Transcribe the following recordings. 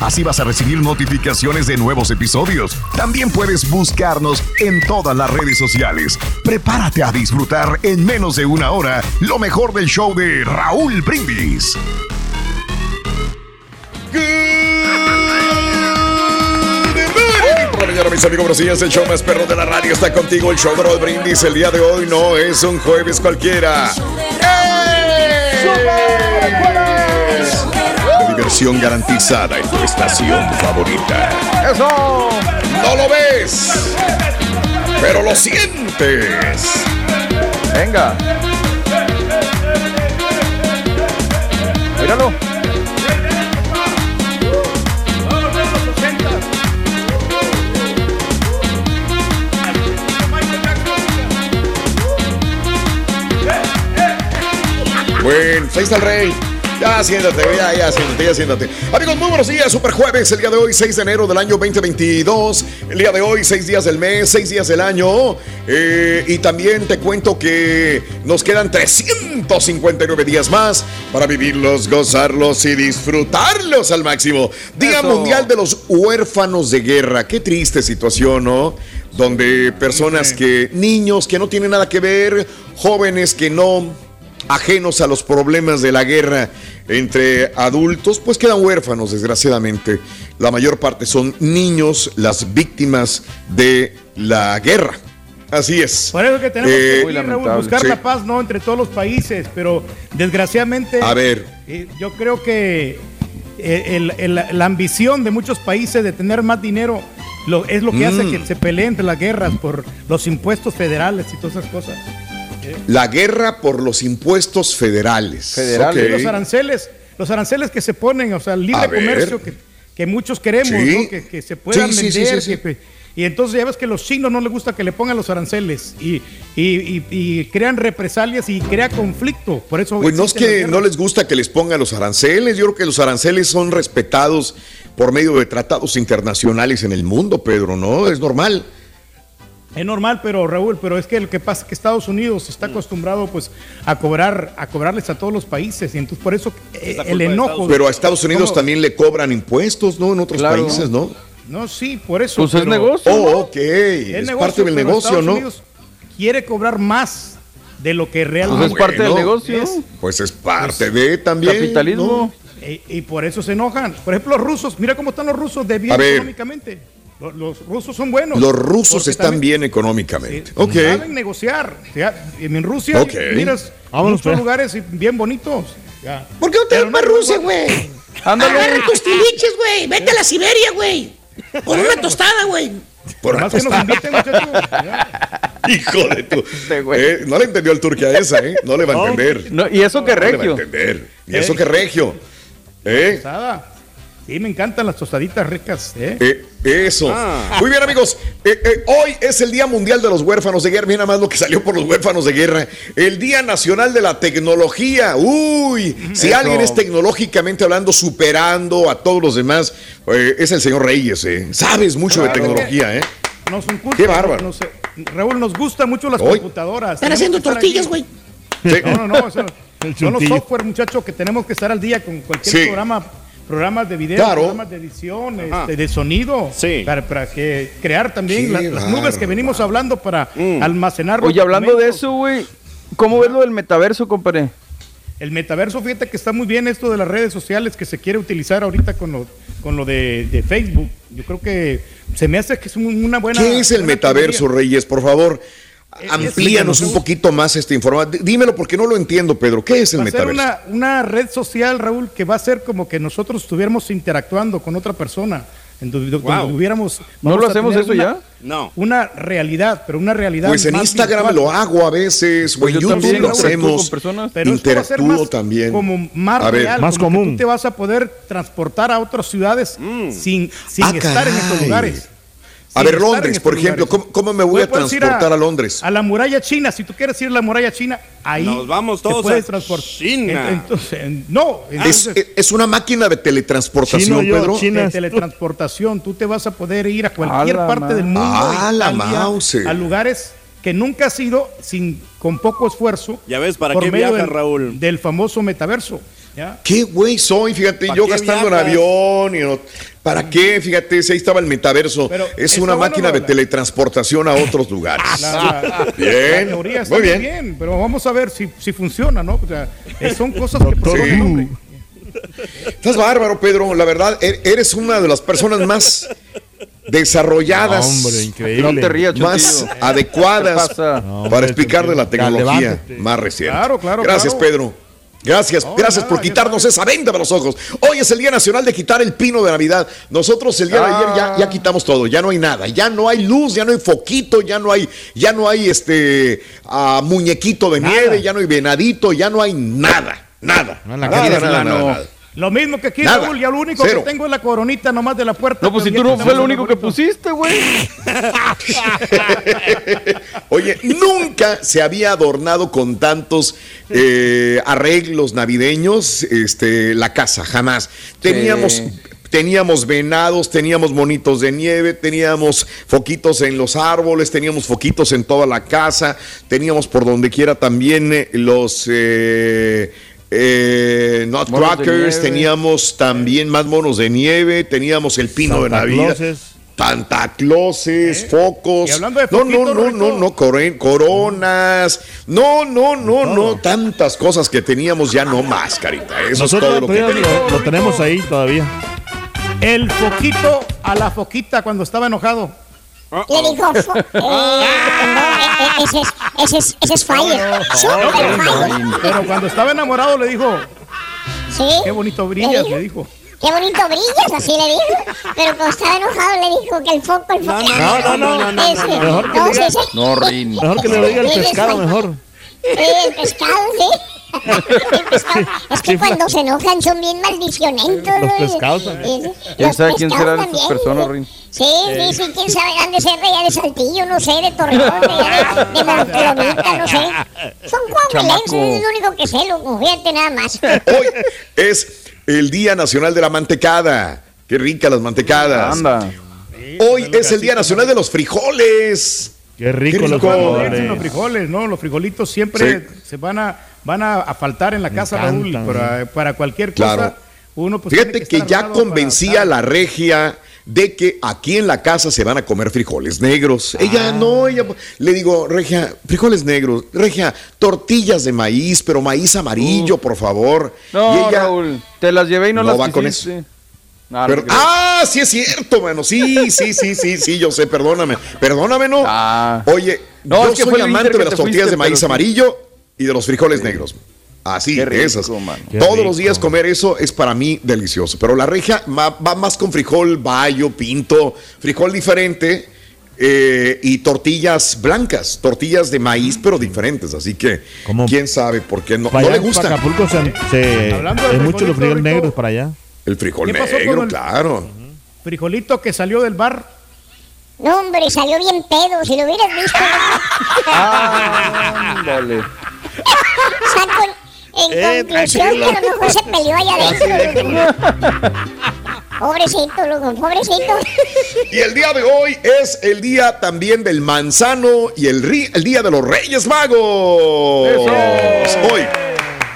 Así vas a recibir notificaciones de nuevos episodios. También puedes buscarnos en todas las redes sociales. Prepárate a disfrutar en menos de una hora lo mejor del show de Raúl Brindis. Hola, mañana, mis amigos, buenos días. El show más perro de la radio está contigo. El show de Raúl Brindis. El día de hoy no es un jueves cualquiera. Diversión garantizada en tu estación favorita. ¡Eso! No lo ves, pero lo sientes. Venga. Míralo. El rey. Ya siéntate, ya, ya siéntate, ya siéntate. Amigos, muy buenos días. Super jueves, el día de hoy, 6 de enero del año 2022. El día de hoy, 6 días del mes, 6 días del año. Eh, y también te cuento que nos quedan 359 días más para vivirlos, gozarlos y disfrutarlos al máximo. Día Eso. Mundial de los Huérfanos de Guerra. Qué triste situación, ¿no? Donde personas que, niños que no tienen nada que ver, jóvenes que no ajenos a los problemas de la guerra entre adultos, pues quedan huérfanos, desgraciadamente. La mayor parte son niños, las víctimas de la guerra. Así es. Por eso que tenemos Eh, que Raúl, buscar Sí. la paz no entre todos los países, pero desgraciadamente A ver. eh, yo creo que eh, el- el- la ambición de muchos países de tener más dinero lo, es lo que hace Mm. que se peleen entre las guerras por los impuestos federales y todas esas cosas. La guerra por los impuestos federales. Y Ok. Los aranceles, los aranceles que se ponen, o sea, el libre comercio que, que muchos queremos, Sí. ¿no? que, que se puedan Sí, sí, sí, vender. sí, sí. que- y entonces ya ves que a los chinos no les gusta que le pongan los aranceles y, y- y- y crean represalias y crea conflicto. Por eso Pues no es que no les gusta que les pongan los aranceles. Yo creo que los aranceles son respetados por medio de tratados internacionales en el mundo, Pedro, ¿no? Es normal. Es normal, pero Raúl, pero es que lo que pasa es que Estados Unidos está acostumbrado pues a cobrar, a cobrarles a todos los países y entonces por eso eh, el enojo. Pero a Estados Unidos ¿Cómo? también le cobran impuestos, ¿no? En otros Claro. países, ¿no? No, sí, por eso. Pues es negocio, Oh, ok. Es, parte del negocio, Estados ¿no? Unidos quiere cobrar más de lo que realmente Pues es parte del negocio. es. Pues es parte de también. Capitalismo. Y, y por eso se enojan. Por ejemplo, los rusos, mira cómo están los rusos de bien económicamente. Los, los rusos son buenos. Los rusos están también- bien económicamente. Sí, ok. Saben negociar. Ya, en Rusia Ok. miras Vámonos, muchos pues. lugares bien bonitos. Ya. ¿Por qué no te vas para Rusia, güey? Agarra tus tiliches, güey. Vete a la Siberia, güey. Por una tostada, güey. Por Nomás que nos inviten. Hijo de tu. Eh, no le entendió el turque a esa, ¿eh? No le va a entender. No, y eso que No le va a regio. entender. Y eso que regio. ¿Eh? Sí, me encantan las tostaditas ricas. ¿eh? Eh, eso. Ah. Muy bien, amigos. Eh, eh, hoy es el Día Mundial de los Huérfanos de Guerra. Mira nada más lo que salió por los huérfanos de guerra. El Día Nacional de la Tecnología. Uy, si Eso. alguien es tecnológicamente hablando, superando a todos los demás, eh, es el señor Reyes. Eh. Sabes mucho de tecnología, ¿eh? Nos Qué bárbaro. nos- Raúl, nos gustan mucho las Hoy. computadoras. Están haciendo tortillas, güey. No, no, no. son los software, muchachos, que tenemos que estar al día con cualquier Sí. programa. Programas de video, Claro. programas de edición, este, de sonido. Sí. Para, para que crear también la- las nubes que venimos hablando para almacenar. los Oye, hablando de eso, güey. ¿Cómo ves lo del metaverso, compadre? El metaverso, fíjate que está muy bien esto de las redes sociales que se quiere utilizar ahorita con lo, con lo de, de Facebook. Yo creo que se me hace que es un- una buena. ¿Qué es el metaverso, teoría. Reyes? Por favor, amplíanos es- un poquito más esta información. Dímelo porque no lo entiendo, Pedro. ¿Qué es el Va a ser metaverso? una, una red social, Raúl, que va a ser como que nosotros estuviéramos interactuando con otra persona. En donde, Wow. hubiéramos, ¿No lo hacemos eso una- ya? No. Una realidad, pero una realidad. Pues en más Instagram virtual. lo hago a veces, o Pues en yo YouTube también lo hacemos. con personas. Pero esto va a ser Interactúo más también. Como más A ver. real, Más como que común. tú te vas a poder transportar a otras ciudades sin, sin Ah, estar en estos lugares. A ver, en Londres, por ejemplo. ¿cómo, cómo me voy a transportar a, Londres? A la muralla china, si tú quieres ir a la muralla china, ahí Nos vamos te todos puedes a transportar. China. Entonces, no, Es, entonces, es una máquina de teletransportación, yo, Pedro. chino. de teletransportación, tú te vas a poder ir a cualquier A parte del mundo, Ah, la Italia, mouse. a lugares que nunca has ido sin con poco esfuerzo. Ya ves, ¿para por qué medio viajas, del- Raúl? Del famoso metaverso. ¿ya? ¿Qué güey soy? Fíjate, ¿Pa' yo gastando en avión. Y no- ¿Para qué? Fíjate, si ahí estaba el metaverso. Pero es una bueno máquina de teletransportación a otros lugares. La, la- Bien, la teoría está muy bien. bien. pero vamos a ver si, si funciona, ¿no? O sea, eh, son cosas que Sí. Estás bárbaro, Pedro. La verdad, e- eres una de las personas más desarrolladas. Hombre, increíble. No te rías, más adecuadas. No, para hombre, explicar de la tecnología más reciente. Claro, claro, Gracias, claro. Pedro. Gracias, gracias nada, por quitarnos esa venda de los ojos. Hoy es el Día Nacional de quitar el pino de Navidad. Nosotros el día de ayer ya, ya quitamos todo, ya no hay nada, ya no hay luz, ya no hay foquito, ya no hay, ya no hay este ah, muñequito de nieve, ya no hay venadito, ya no hay nada, nada. No, la nada, nada, Lo mismo que aquí, Nada. Raúl, ya lo único Cero. que tengo es la coronita nomás de la puerta. No, pues si tú no fue lo único que pusiste, güey. Oye, nunca se había adornado con tantos eh, arreglos navideños este, la casa, jamás. Teníamos. Sí. Teníamos venados, teníamos monitos de nieve, teníamos foquitos en los árboles, teníamos foquitos en toda la casa, teníamos por donde quiera también eh, los eh, eh, nutcrackers, teníamos también más monos de nieve, teníamos el pino de Navidad. Clauses. Santa Clauses, focos. Y hablando de no, no, no, no, no, coronas. No, no, no, no. Tantas cosas que teníamos ya no más, carita. Eso Nosotros es todo lo que tenemos. lo, lo tenemos ahí todavía. El foquito a la foquita cuando estaba enojado. Le dijo, fo- eh, eh, ese es, ese es, ese es fire. Super fire. Pero cuando estaba enamorado le dijo, Sí. qué bonito brillas, le dijo. Qué bonito brillas, así le dijo. Pero cuando estaba enojado le dijo que el foco, el foco. no, no, no, no, Ese, Mejor que no, ese- No, Rin. Mejor que le diga el Ese es pescado, fire. mejor. Sí, el pescado, sí. El pescado. Es que cuando se enojan son bien maldicionentos. Los pescados también. Sí, ¿Quién sabe quién pescados serán esas personas. Rin? Sí, sí, sí, quién sabe, han de ser de allá de Saltillo, no sé, de Torreón, de, de, de no sé. Son coahuilenses, es lo único que sé, loco, fíjate nada más. Hoy es el Día Nacional de la Mantecada. Qué rica las mantecadas. Anda. Hoy es el Día Nacional de los Frijoles. Qué rico Qué los rico. Frijoles. los frijoles, ¿no? Los frijolitos siempre Sí. se van a, van a, a faltar en la casa, Raúl, para, para cualquier cosa. Claro. Uno, pues, Fíjate que ya convencía a la regia de que aquí en la casa se van a comer frijoles negros. Ah. Ella no, ella le digo, regia, frijoles negros, regia, tortillas de maíz, pero maíz amarillo, por favor. No, y ella, Raúl. Te las llevé y no, No las va con quisiste. No, Pero- ah, sí es cierto, mano. Sí, sí, sí, sí, sí, yo sé, perdóname. Perdóname, ¿no? Ah. Oye, No, yo es que soy amante de las tortillas fuiste, de maíz amarillo y de los frijoles negros. Así, Qué rico, esas. mano. Qué Todos rico. los días comer eso es para mí delicioso. Pero la regia va, va más con frijol bayo, pinto, frijol diferente eh, y tortillas blancas, tortillas de maíz, pero diferentes. Así que, ¿Cómo? quién sabe por qué no, le en gusta Acapulco se, se Hablando de hay muchos los frijoles negros para allá. El frijol ¿Qué pasó con negro, el- claro. Frijolito que salió del bar. No, hombre, salió bien pedo. Si lo hubieras visto, Ándale. saco en, en Eh, conclusión que a lo mejor se peleó allá adentro. Pobrecito, loco, pobrecito. Y el día de hoy es el día también del manzano y el, ri- el día de los Reyes Magos. Hoy,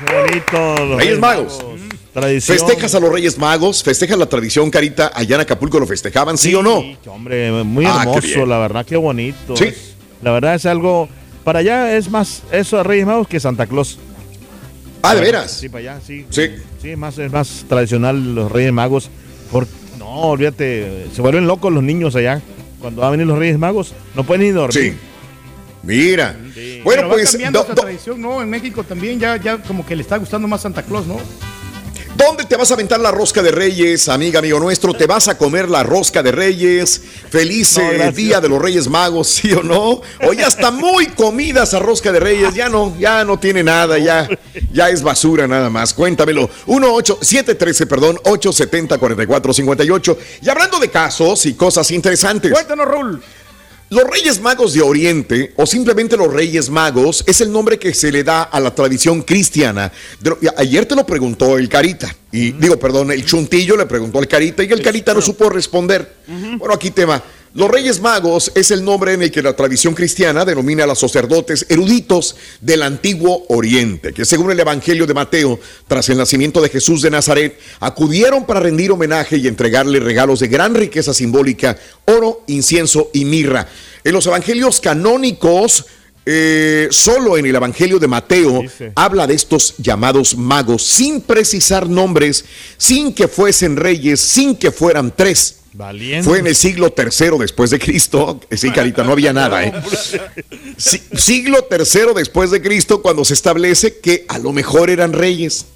Qué bonito. los Reyes Magos. Tradición. ¿Festejas a los Reyes Magos? ¿Festejas la tradición, Carita? Allá en Acapulco lo festejaban, ¿sí, o no? Sí, hombre, muy Ah, hermoso, la verdad, qué bonito. Sí. Es- La verdad es algo. Para allá es más eso de Reyes Magos que Santa Claus. Ah, ¿de veras? Sí, para allá, sí. Sí. Sí, es más, es más tradicional los Reyes Magos. Por, no, olvídate, se vuelven locos los niños allá. Cuando van a venir los Reyes Magos, no pueden ni dormir. Sí. Mira. Bueno, Pero va pues, cambiando do- esa do- tradición, ¿no? En México también ya, ya como que le está gustando más Santa Claus, ¿no? ¿Dónde te vas a aventar la rosca de Reyes, amiga, amigo nuestro? ¿Te vas a comer la rosca de Reyes? Feliz No, día de los Reyes Magos, ¿sí o no? O ya está muy comida esa rosca de Reyes, ya no, ya no tiene nada, ya, ya es basura nada más. Cuéntamelo. 18713, perdón, 870 4458. Y hablando de casos y cosas interesantes. Cuéntanos, Raúl. Los Reyes Magos de Oriente, o simplemente los Reyes Magos, es el nombre que se le da a la tradición cristiana. Lo- ayer te lo preguntó el Carita, y digo, perdón, el Chuntillo le preguntó al Carita y el Carita no supo responder. Bueno, aquí tema. Los Reyes Magos es el nombre en el que la tradición cristiana denomina a los sacerdotes eruditos del antiguo Oriente, que según el Evangelio de Mateo, tras el nacimiento de Jesús de Nazaret, acudieron para rendir homenaje y entregarle regalos de gran riqueza simbólica, oro, incienso y mirra. En los evangelios canónicos, eh, solo en el Evangelio de Mateo Dice. habla de estos llamados magos, sin precisar nombres, sin que fuesen reyes, sin que fueran tres. Valiente. Fue en el siglo tercero después de Cristo. Sí, Carita, no había nada, ¿eh? Si- siglo tercero después de Cristo, cuando se establece que a lo mejor eran reyes.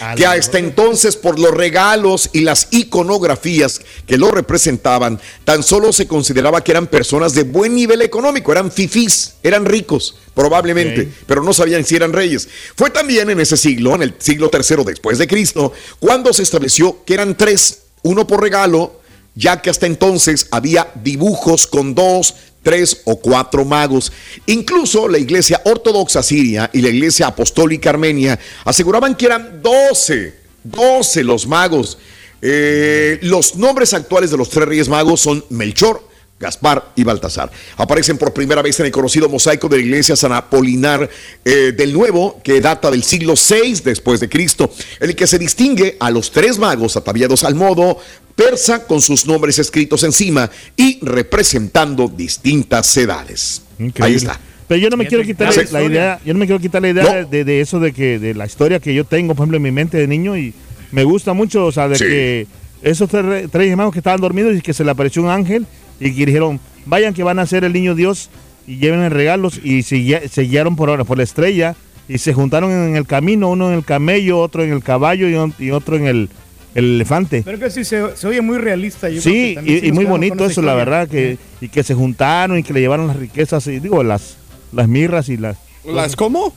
A Que hasta entonces, por los regalos y las iconografías que lo representaban, tan solo se consideraba que eran personas de buen nivel económico, eran fifís, eran ricos, probablemente, pero no sabían si eran reyes. Fue también en ese siglo, en el siglo tercero después de Cristo, cuando se estableció que eran tres, uno por regalo, ya que hasta entonces había dibujos con dos, tres o cuatro magos. Incluso la iglesia ortodoxa siria y la iglesia apostólica armenia aseguraban que eran doce, doce los magos. Eh, los nombres actuales de los tres reyes magos son Melchor, Gaspar y Baltasar. Aparecen por primera vez en el conocido mosaico de la iglesia San Apolinar eh, del Nuevo, que data del siglo VI después de Cristo, en el que se distingue a los tres magos ataviados al modo persa con sus nombres escritos encima y representando distintas edades. Increíble. Ahí está. Pero yo no me quiero quitar la idea, yo no me quiero quitar la idea No. de, eso de que de la historia que yo tengo, por ejemplo, en mi mente de niño y me gusta mucho, o sea, de Sí. que esos tres, re- tres hermanos que estaban dormidos y que se le apareció un ángel y que dijeron, vayan que van a ser el niño Dios y lleven regalos y se, gui- se guiaron por, por la estrella y se juntaron en el camino, uno en el camello, otro en el caballo y, otro en el, el elefante. Pero que sí, se, se oye muy realista. Yo creo Sí, y, sí y muy bonito eso, la verdad, que, y que se juntaron y que le llevaron las riquezas, y digo, las, las mirras y las... ¿Las cómo?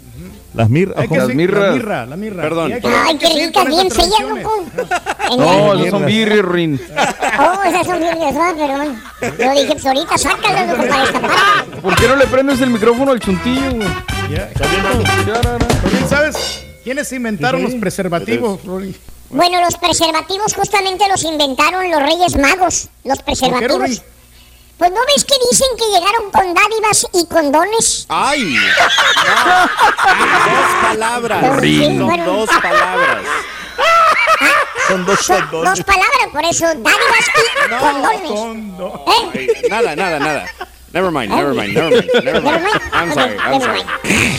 Las mirras. Hay que ¿cómo? sí, mirras. La mirra, la mirra. Perdón, que- perdón. Ay, qué ricas, con bien esas tradiciones. loco. No, En esos son birrias, Rin. Oh, esas son bien ¿verdad? pero yo dije, pues ahorita sácalas, loco, para esta parte. ¿Por qué no le prendes el micrófono al chuntillo, güey? Ya. Rorín, ¿Sabes quiénes inventaron los preservativos, Rorín? Bueno, los preservativos justamente los inventaron los Reyes Magos, los ¿Por qué, preservativos. Pues no ves que dicen que llegaron con dádivas y condones. ¡Ay! dos palabras. Sí, bueno. dos palabras. Son dos Son condones. dos palabras, por eso, dádivas y condones. Condo. ¿Eh? Ay, Nada, nada, nada. Never mind, never mind, never mind, never mind. I'm sorry, I'm sorry.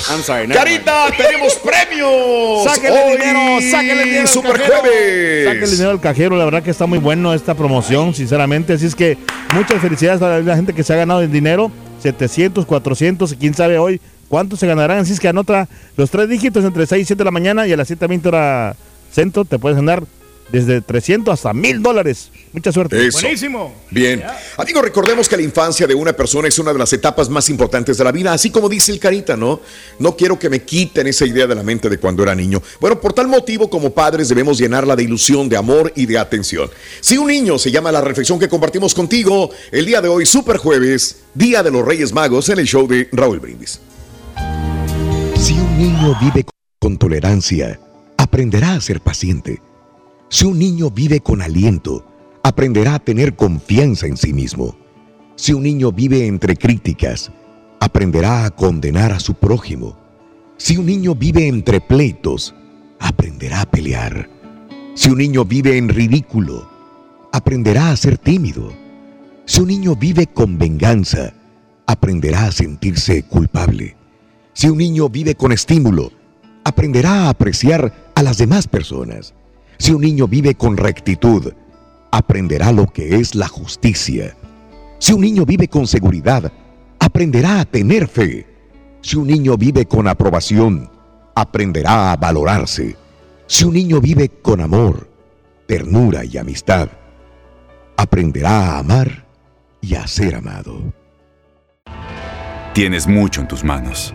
I'm sorry. never mind. Carita, tenemos premios. Sáquenle Hoy, dinero, sáquenle dinero Super. Jueves. Saque el dinero al cajero, la verdad que está muy bueno esta promoción, sinceramente. Así es que muchas felicidades a la gente que se ha ganado el dinero, 700, 400, y quién sabe hoy cuánto se ganarán. Así es que anota los tres dígitos entre 6 y 7 de la mañana y a las 7.20 hora centro te puedes ganar desde 300 hasta 1000 dólares. Mucha suerte. Eso. Bien. Amigos, recordemos que la infancia de una persona es una de las etapas más importantes de la vida, así como dice el Carita, ¿no? No quiero que me quiten esa idea de la mente de cuando era niño. Bueno, por tal motivo, como padres debemos llenarla de ilusión, de amor y de atención. Si un niño se llama la reflexión que compartimos contigo el día de hoy, Super Jueves, Día de los Reyes Magos, en el show de Raúl Brindis. Si un niño vive con tolerancia, aprenderá a ser paciente. Si un niño vive con aliento, aprenderá a tener confianza en sí mismo. Si un niño vive entre críticas, aprenderá a condenar a su prójimo. Si un niño vive entre pleitos, aprenderá a pelear. Si un niño vive en ridículo, aprenderá a ser tímido. Si un niño vive con venganza, aprenderá a sentirse culpable. Si un niño vive con estímulo, aprenderá a apreciar a las demás personas. Si un niño vive con rectitud, aprenderá lo que es la justicia. Si un niño vive con seguridad, aprenderá a tener fe. Si un niño vive con aprobación, aprenderá a valorarse. Si un niño vive con amor, ternura y amistad, aprenderá a amar y a ser amado. Tienes mucho en tus manos.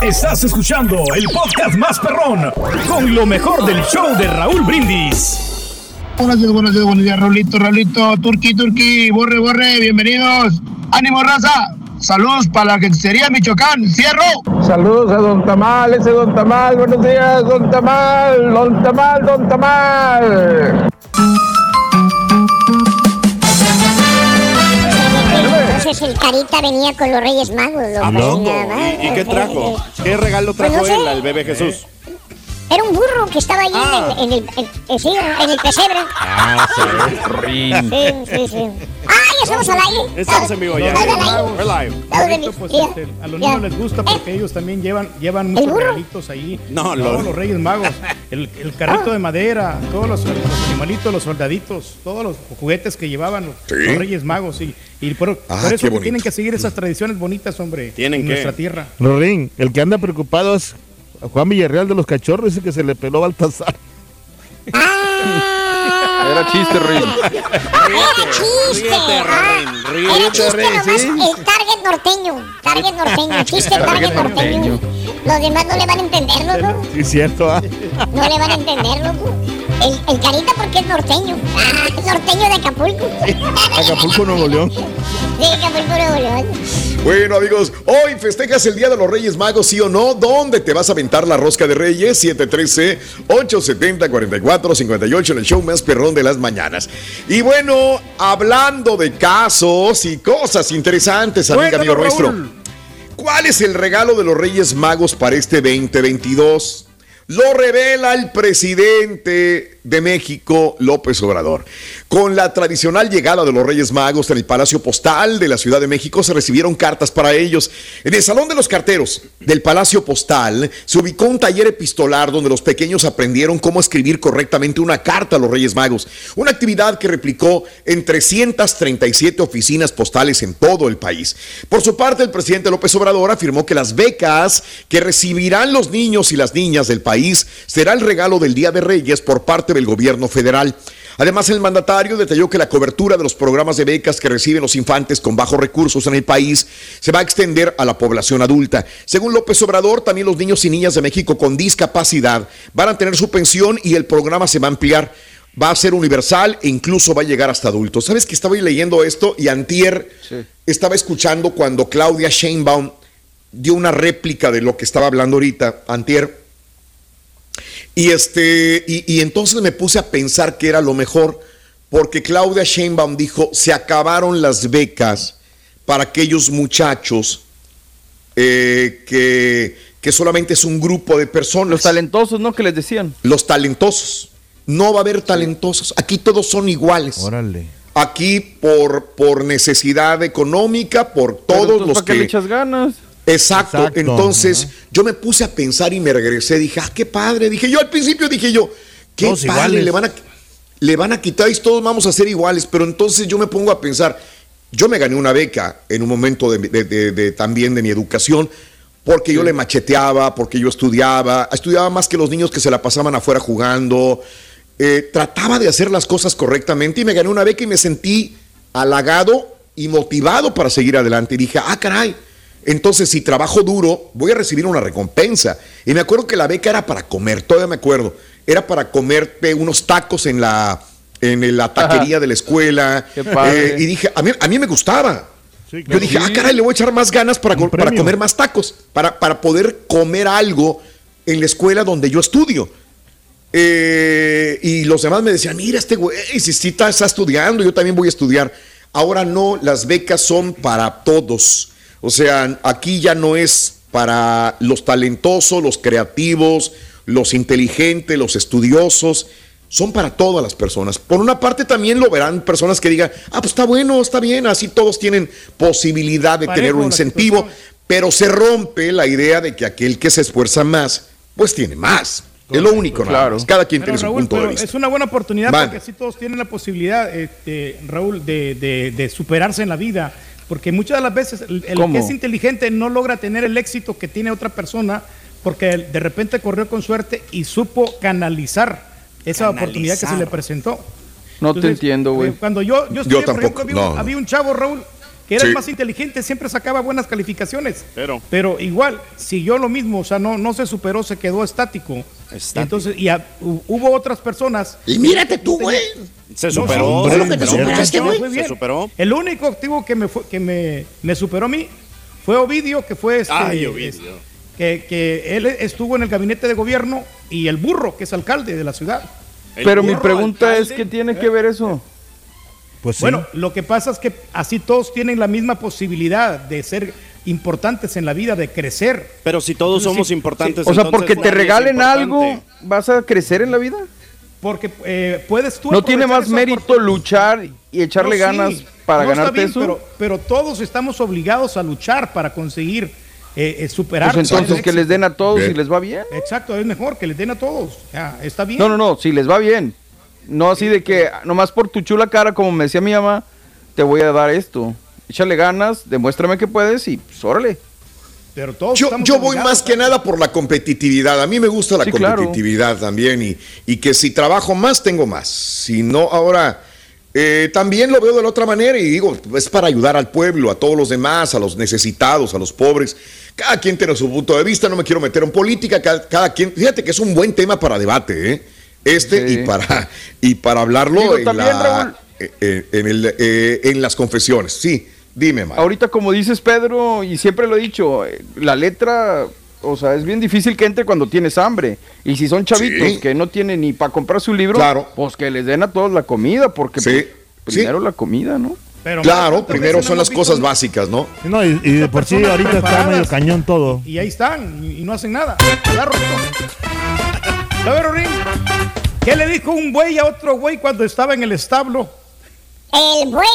Estás escuchando el podcast más perrón con lo mejor del show de Raúl Brindis. Buenos días, buenos días, buenos días, Raulito, Raulito, Turqui, Turqui, Borre, Borre, bienvenidos. ¡Ánimo, raza! Saludos para la que sería Michoacán, cierro. Saludos a Don Tamal, ese Don Tamal, buenos días, Don Tamal, Don Tamal, Don Tamal. Entonces el Carita venía con los Reyes Magos. loco, más. ¿Y, y qué trajo? ¿Qué regalo trajo Pues no sé. él al bebé Jesús? Era un burro que estaba ahí Ah. en el, en el, en- el pesebre. Ah, sí. Sí, sí, sí. ¡Ah, estamos al aire! Estamos en vivo ya. Pues este, a los niños les gusta porque ellos también llevan, llevan muchos regalitos ahí. No, los Reyes Magos, el, el carrito de madera, todos los, los animalitos, los soldaditos, todos los juguetes que llevaban los, Sí. los Reyes Magos. Y, y por, Ah, por eso que tienen que seguir esas tradiciones bonitas, hombre, Tienen en que. nuestra tierra. Rorín, el que anda preocupado es Juan Villarreal de los Cachorros, dice que se le peló Baltasar. Era chiste, Rin. Era chiste. Ríete, ah, Era chiste nomás. El Target norteño. Target norteño. Chiste target norteño. Los demás no le van a entender, loco. Sí, cierto, ¿ah? No le van a entender, loco. El, el carita porque es norteño. Ah, es norteño de Acapulco. Acapulco, Nuevo León. Sí, Acapulco, Nuevo León. Bueno, amigos, hoy festejas el Día de los Reyes Magos, ¿sí o no? ¿Dónde te vas a aventar la rosca de Reyes? 713-870-4458 en el show más perrón de las mañanas. Y bueno, hablando de casos y cosas interesantes, amiga, amigo nuestro. ¿Cuál es el regalo de los Reyes Magos para este 2022? Lo revela el presidente de México, López Obrador. Con la tradicional llegada de los Reyes Magos en el Palacio Postal de la Ciudad de México, se recibieron cartas para ellos. En el Salón de los Carteros del Palacio Postal se ubicó un taller epistolar donde los pequeños aprendieron cómo escribir correctamente una carta a los Reyes Magos. Una actividad que replicó en 337 oficinas postales en todo el país. Por su parte, el presidente López Obrador afirmó que las becas que recibirán los niños y las niñas del país será el regalo del Día de Reyes por parte del gobierno federal. Además, el mandatario detalló que la cobertura de los programas de becas que reciben los infantes con bajos recursos en el país se va a extender a la población adulta. Según López Obrador, también los niños y niñas de México con discapacidad van a tener su pensión y el programa se va a ampliar. Va a ser universal e incluso va a llegar hasta adultos. ¿Sabes que estaba leyendo esto y antier estaba escuchando cuando Claudia Sheinbaum dio una réplica de lo que estaba hablando ahorita, antier, y, este, y, y entonces me puse a pensar que era lo mejor, porque Claudia Sheinbaum dijo, se acabaron las becas para aquellos muchachos eh, que, que solamente es un grupo de personas. Los talentosos, ¿no? Que les decían. Los talentosos. No va a haber talentosos. Aquí todos son iguales. Órale. Aquí por, por necesidad económica, por todos los ¿para qué que... le echas ganas? Exacto. Exacto, Entonces yo me puse a pensar y me regresé. Dije, ah, qué padre. Dije yo al principio, dije yo, qué Todos padre. iguales. Le van, a, le van a quitar y todos vamos a ser iguales. Pero entonces yo me pongo a pensar, yo me gané una beca en un momento de, de- de- de- también de mi educación. Porque yo le macheteaba, porque yo estudiaba, estudiaba más que los niños que se la pasaban afuera jugando. Eh, trataba de hacer las cosas correctamente y me gané una beca y me sentí halagado y motivado para seguir adelante. Y dije, ah, caray, entonces si trabajo duro, voy a recibir una recompensa. Y me acuerdo que la beca era para comer, todavía me acuerdo. Era para comerte unos tacos en la, en la taquería de la escuela. Qué padre. Eh, y dije, a mí, a mí me gustaba. Yo claro. dije, Sí. ah, caray, le voy a echar más ganas para, para comer más tacos, para, para poder comer algo en la escuela donde yo estudio. Eh, y los demás me decían, mira, este güey, si está, está estudiando, yo también voy a estudiar. Ahora no, las becas son para todos. O sea, aquí ya no es para los talentosos, los creativos, los inteligentes, los estudiosos. Son para todas las personas. Por una parte también lo verán personas que digan, ah, pues está bueno, está bien, así todos tienen posibilidad de Parejo tener un incentivo, pero se rompe la idea de que aquel que se esfuerza más, pues tiene más. Es lo único, nada Claro. más. Cada quien Pero, tiene su punto de vista. Es una buena oportunidad Van. porque así todos tienen la posibilidad, este, Raúl, de, de- de superarse en la vida. Porque muchas de las veces el, que es inteligente no logra tener el éxito que tiene otra persona porque de repente corrió con suerte y supo canalizar esa oportunidad que se le presentó. No te entiendo, güey. eh, Cuando yo, yo, Yo estudié, por tampoco, ejemplo, había, un- no. había un chavo, Raúl, que era Sí. el más inteligente, siempre sacaba buenas calificaciones. Pero. Pero igual, siguió lo mismo, o sea, no, no se superó, se quedó estático. Entonces, y a- hubo otras personas. Y mírate tú, güey. Se No, superó, se lo que te superó. El único activo que me, fue- que me, me superó a mí fue Ovidio, que fue este. Ay, Ovidio. este, que, que él estuvo en el gabinete de gobierno y el burro, que es alcalde de la ciudad. Pero mi pregunta es, ¿qué tiene que ver eso? Pues Bueno, lo que pasa es que así todos tienen la misma posibilidad de ser importantes en la vida, de crecer. Pero si todos Entonces, somos sí, importantes. O sea, entonces porque te regalen algo, ¿vas a crecer en la vida? Porque eh, puedes tú ¿No tiene más mérito luchar y echarle No, sí, ganas para no, está ganarte bien, eso? Pero, pero todos estamos obligados a luchar para conseguir eh, eh, superar. Pues entonces que les den a todos Bien. y les va bien. Exacto, es mejor que les den a todos. Ya, está bien. No, no, no, si les va bien. No así de que nomás por tu chula cara, como me decía mi mamá, te voy a dar esto. Échale ganas, demuéstrame que puedes y pues órale. Pero todos Yo, yo voy más que nada por la competitividad. A mí me gusta la Sí, claro. competitividad también y, y que si trabajo más, tengo más. Si no, ahora, eh, también lo veo de la otra manera y digo, es para ayudar al pueblo, a todos los demás, a los necesitados, a los pobres. Cada quien tiene su punto de vista, no me quiero meter en política, cada, cada quien, fíjate que es un buen tema para debate, ¿eh? Este y para y para hablarlo Digo, en, también, la- Raúl. eh, eh, en, el, eh, en las confesiones. Sí, dime, Mario. Ahorita, como dices, Pedro, y siempre lo he dicho, eh, la letra, o sea, es bien difícil que entre cuando tienes hambre. Y si son chavitos Sí. que no tienen ni para comprar su libro, Claro. pues que les den a todos la comida, porque Sí, pues, primero la comida, ¿no? claro, primero son las cosas básicas, ¿no? No, y, y de por sí ahorita está medio cañón todo. Y ahí están, y, y no hacen nada. A ver, Orín, ¿qué le dijo un güey a otro güey cuando estaba en el establo? El buey,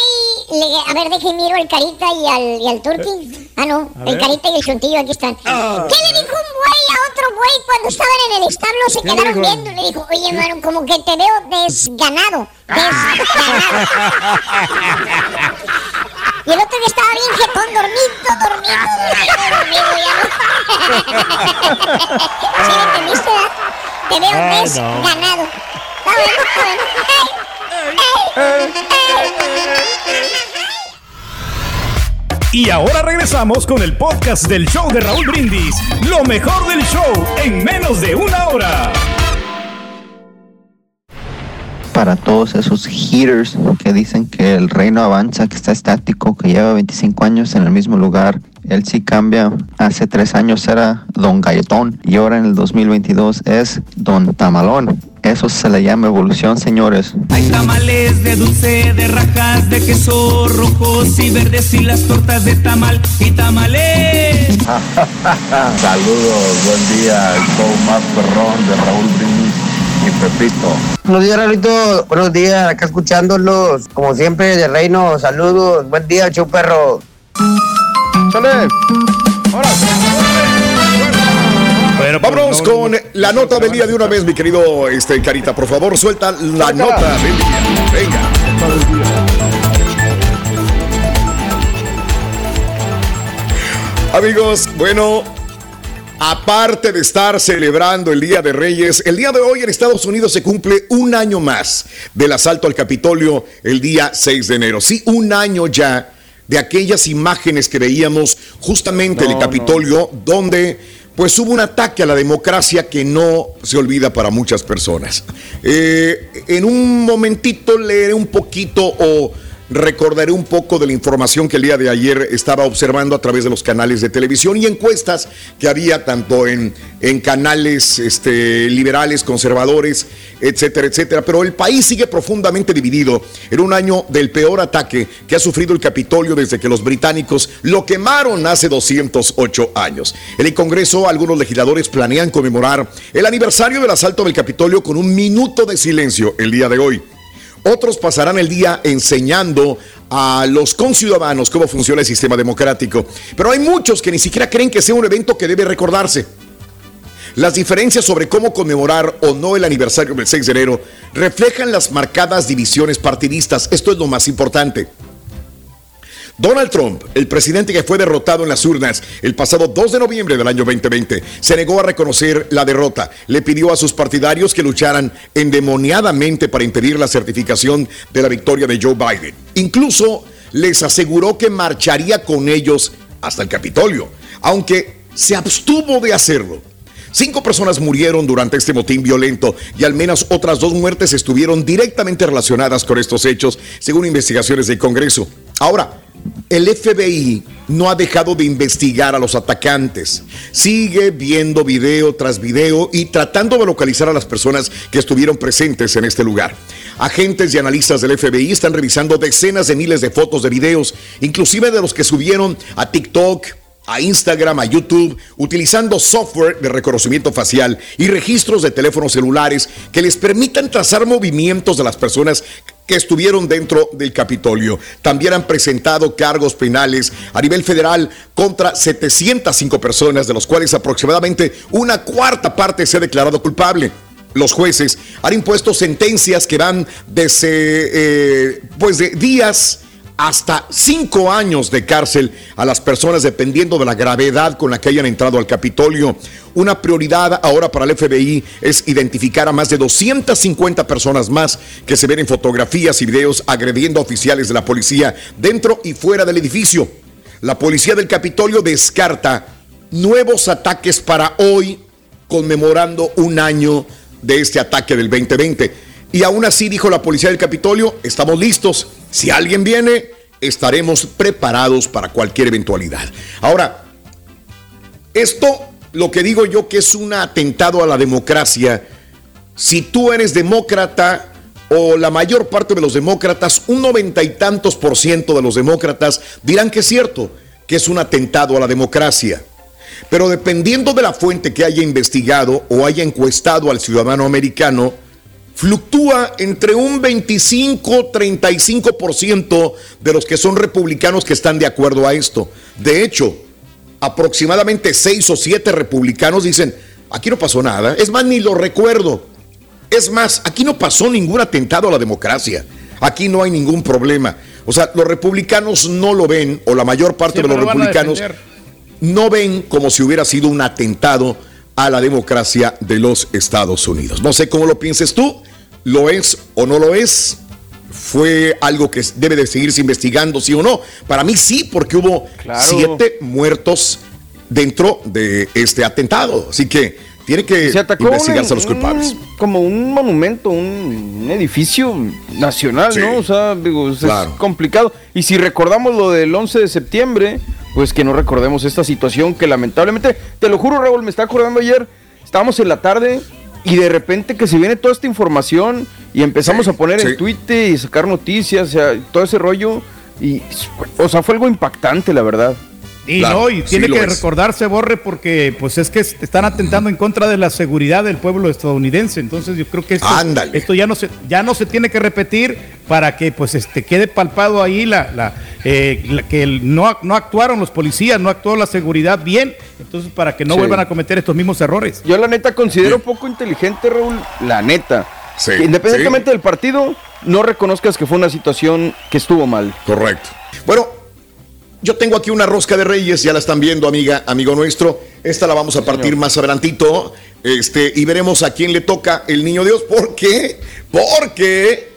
le- a ver, deje miro al Carita y al, y al Turqui. Ah, no, A el ver. Carita y el Chuntillo, aquí están. Ah. ¿Qué le dijo un buey a otro buey cuando estaban en el establo? Se ¿Qué le quedaron viendo. Le dijo, oye, mano, como que te veo desganado. Desganado. Y el otro que estaba bien jetón, dormido, dormido, dormido, dormido, ya no. ¿Sí me entendiste? Te veo no. Está bueno, está bueno. Y ahora regresamos con el podcast del show de Raúl Brindis. Lo mejor del show en menos de una hora. para todos esos haters que dicen que el reino avanza, que está estático, que lleva 25 años en el mismo lugar. Él sí cambia. Hace tres años era Don Galletón y ahora en el 2022 es Don Tamalón. Eso se le llama evolución, señores. Hay tamales de dulce, de rajas, de queso rojos y verdes y las tortas de tamal y tamales. Saludos, buen día, el show más perrón de Raúl Brindis y Pepito. Buenos días, Raulito. Buenos días, acá escuchándolos. Como siempre, de Reino, saludos. Buen día, show perro. ¡Chale! Bueno, vámonos con la nota del día de una vez, mi querido este, Carita. Por favor, suelta la Suéltala. nota del día. Venga. Amigos, bueno, aparte de estar celebrando el Día de Reyes, el día de hoy en Estados Unidos se cumple un año más del asalto al Capitolio el día 6 de enero. Sí, un año ya de aquellas imágenes que veíamos justamente en el No, Capitolio, donde pues hubo un ataque a la democracia que no se olvida para muchas personas. Eh, en un momentito leeré un poquito o recordaré un poco de la información que el día de ayer estaba observando a través de los canales de televisión y encuestas que había tanto en, en canales este, liberales, conservadores, etcétera, etcétera. Pero el país sigue profundamente dividido en un año del peor ataque que ha sufrido el Capitolio desde que los británicos lo quemaron hace 208 años. En el Congreso, algunos legisladores planean conmemorar el aniversario del asalto del Capitolio con un minuto de silencio el día de hoy. Otros pasarán el día enseñando a los conciudadanos cómo funciona el sistema democrático. Pero hay muchos que ni siquiera creen que sea un evento que debe recordarse. Las diferencias sobre cómo conmemorar o no el aniversario del 6 de enero reflejan las marcadas divisiones partidistas. Esto es lo más importante. Donald Trump, el presidente que fue derrotado en las urnas el pasado 2 de noviembre del año 2020, se negó a reconocer la derrota. Le pidió a sus partidarios que lucharan endemoniadamente para impedir la certificación de la victoria de Joe Biden. Incluso les aseguró que marcharía con ellos hasta el Capitolio, aunque se abstuvo de hacerlo. Cinco personas murieron durante este motín violento y al menos otras dos muertes estuvieron directamente relacionadas con estos hechos, según investigaciones del Congreso. Ahora, el FBI no ha dejado de investigar a los atacantes. Sigue viendo video tras video y tratando de localizar a las personas que estuvieron presentes en este lugar. Agentes y analistas del FBI están revisando decenas de miles de fotos de videos, inclusive de los que subieron a TikTok, a Instagram, a YouTube, utilizando software de reconocimiento facial y registros de teléfonos celulares que les permitan trazar movimientos de las personas que estuvieron dentro del Capitolio. También han presentado cargos penales a nivel federal contra 705 personas, de los cuales aproximadamente una cuarta parte se ha declarado culpable. Los jueces han impuesto sentencias que van desde eh, pues de días hasta cinco años de cárcel a las personas dependiendo de la gravedad con la que hayan entrado al Capitolio. Una prioridad ahora para el FBI es identificar a más de 250 personas más que se ven en fotografías y videos agrediendo a oficiales de la policía dentro y fuera del edificio. La policía del Capitolio descarta nuevos ataques para hoy, conmemorando un año de este ataque del 2020. Y aún así, dijo la policía del Capitolio, estamos listos. Si alguien viene, estaremos preparados para cualquier eventualidad. Ahora, esto, lo que digo yo que es un atentado a la democracia, si tú eres demócrata o la mayor parte de los demócratas, un noventa y tantos por ciento de los demócratas dirán que es cierto, que es un atentado a la democracia. Pero dependiendo de la fuente que haya investigado o haya encuestado al ciudadano americano, fluctúa entre un 25-35% de los que son republicanos que están de acuerdo a esto. De hecho, aproximadamente 6 o 7 republicanos dicen, aquí no pasó nada. Es más, ni lo recuerdo. Es más, aquí no pasó ningún atentado a la democracia. Aquí no hay ningún problema. O sea, los republicanos no lo ven, o la mayor parte de los republicanos no ven como si hubiera sido un atentado a la democracia de los Estados Unidos. No sé cómo lo pienses tú, lo es o no lo es. Fue algo que debe de seguirse investigando, sí o no. Para mí sí, porque hubo siete muertos dentro de este atentado. Así que tiene que investigarse a los culpables. como un monumento, un, edificio nacional, ¿no? O sea, digo, es complicado. Y si recordamos lo del 11 de septiembre, pues que no recordemos esta situación que lamentablemente, te lo juro Raúl, me está acordando ayer, estábamos en la tarde y de repente que se viene toda esta información y empezamos a poner en Twitter y sacar noticias, o sea, todo ese rollo y o sea, fue algo impactante, la verdad. Y no, y tiene que recordarse, Borre, porque pues es que están atentando en contra de la seguridad del pueblo estadounidense. Entonces yo creo que esto, esto ya no se ya no se tiene que repetir para que pues este quede palpado ahí la, la, eh, que no, no actuaron los policías, no actuó la seguridad bien. Entonces para que no vuelvan a cometer estos mismos errores. Yo la neta considero poco inteligente, Raúl, la neta. Que independientemente del partido, no reconozcas que fue una situación que estuvo mal. Correcto. Bueno, yo tengo aquí una rosca de reyes, ya la están viendo, amiga, amigo nuestro. Esta la vamos a partir más adelantito. Este, y veremos a quién le toca el niño Dios. ¿Por qué? Porque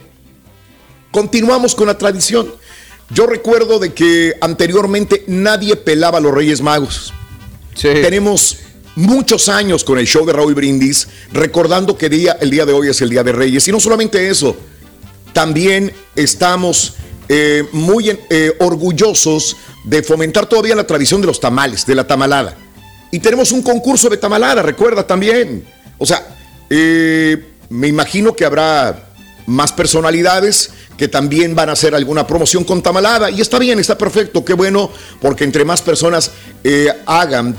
continuamos con la tradición. Yo recuerdo de que anteriormente nadie pelaba a los Reyes Magos. Tenemos muchos años con el show de Raúl Brindis, recordando que día, el día de hoy es el Día de Reyes. Y no solamente eso, también estamos eh, muy eh, orgullosos de fomentar todavía la tradición de los tamales, de la tamalada. Y tenemos un concurso de tamalada, recuerda también. O sea, eh, me imagino que habrá más personalidades que también van a hacer alguna promoción con tamalada. Y está bien, está perfecto, qué bueno, porque entre más personas hagan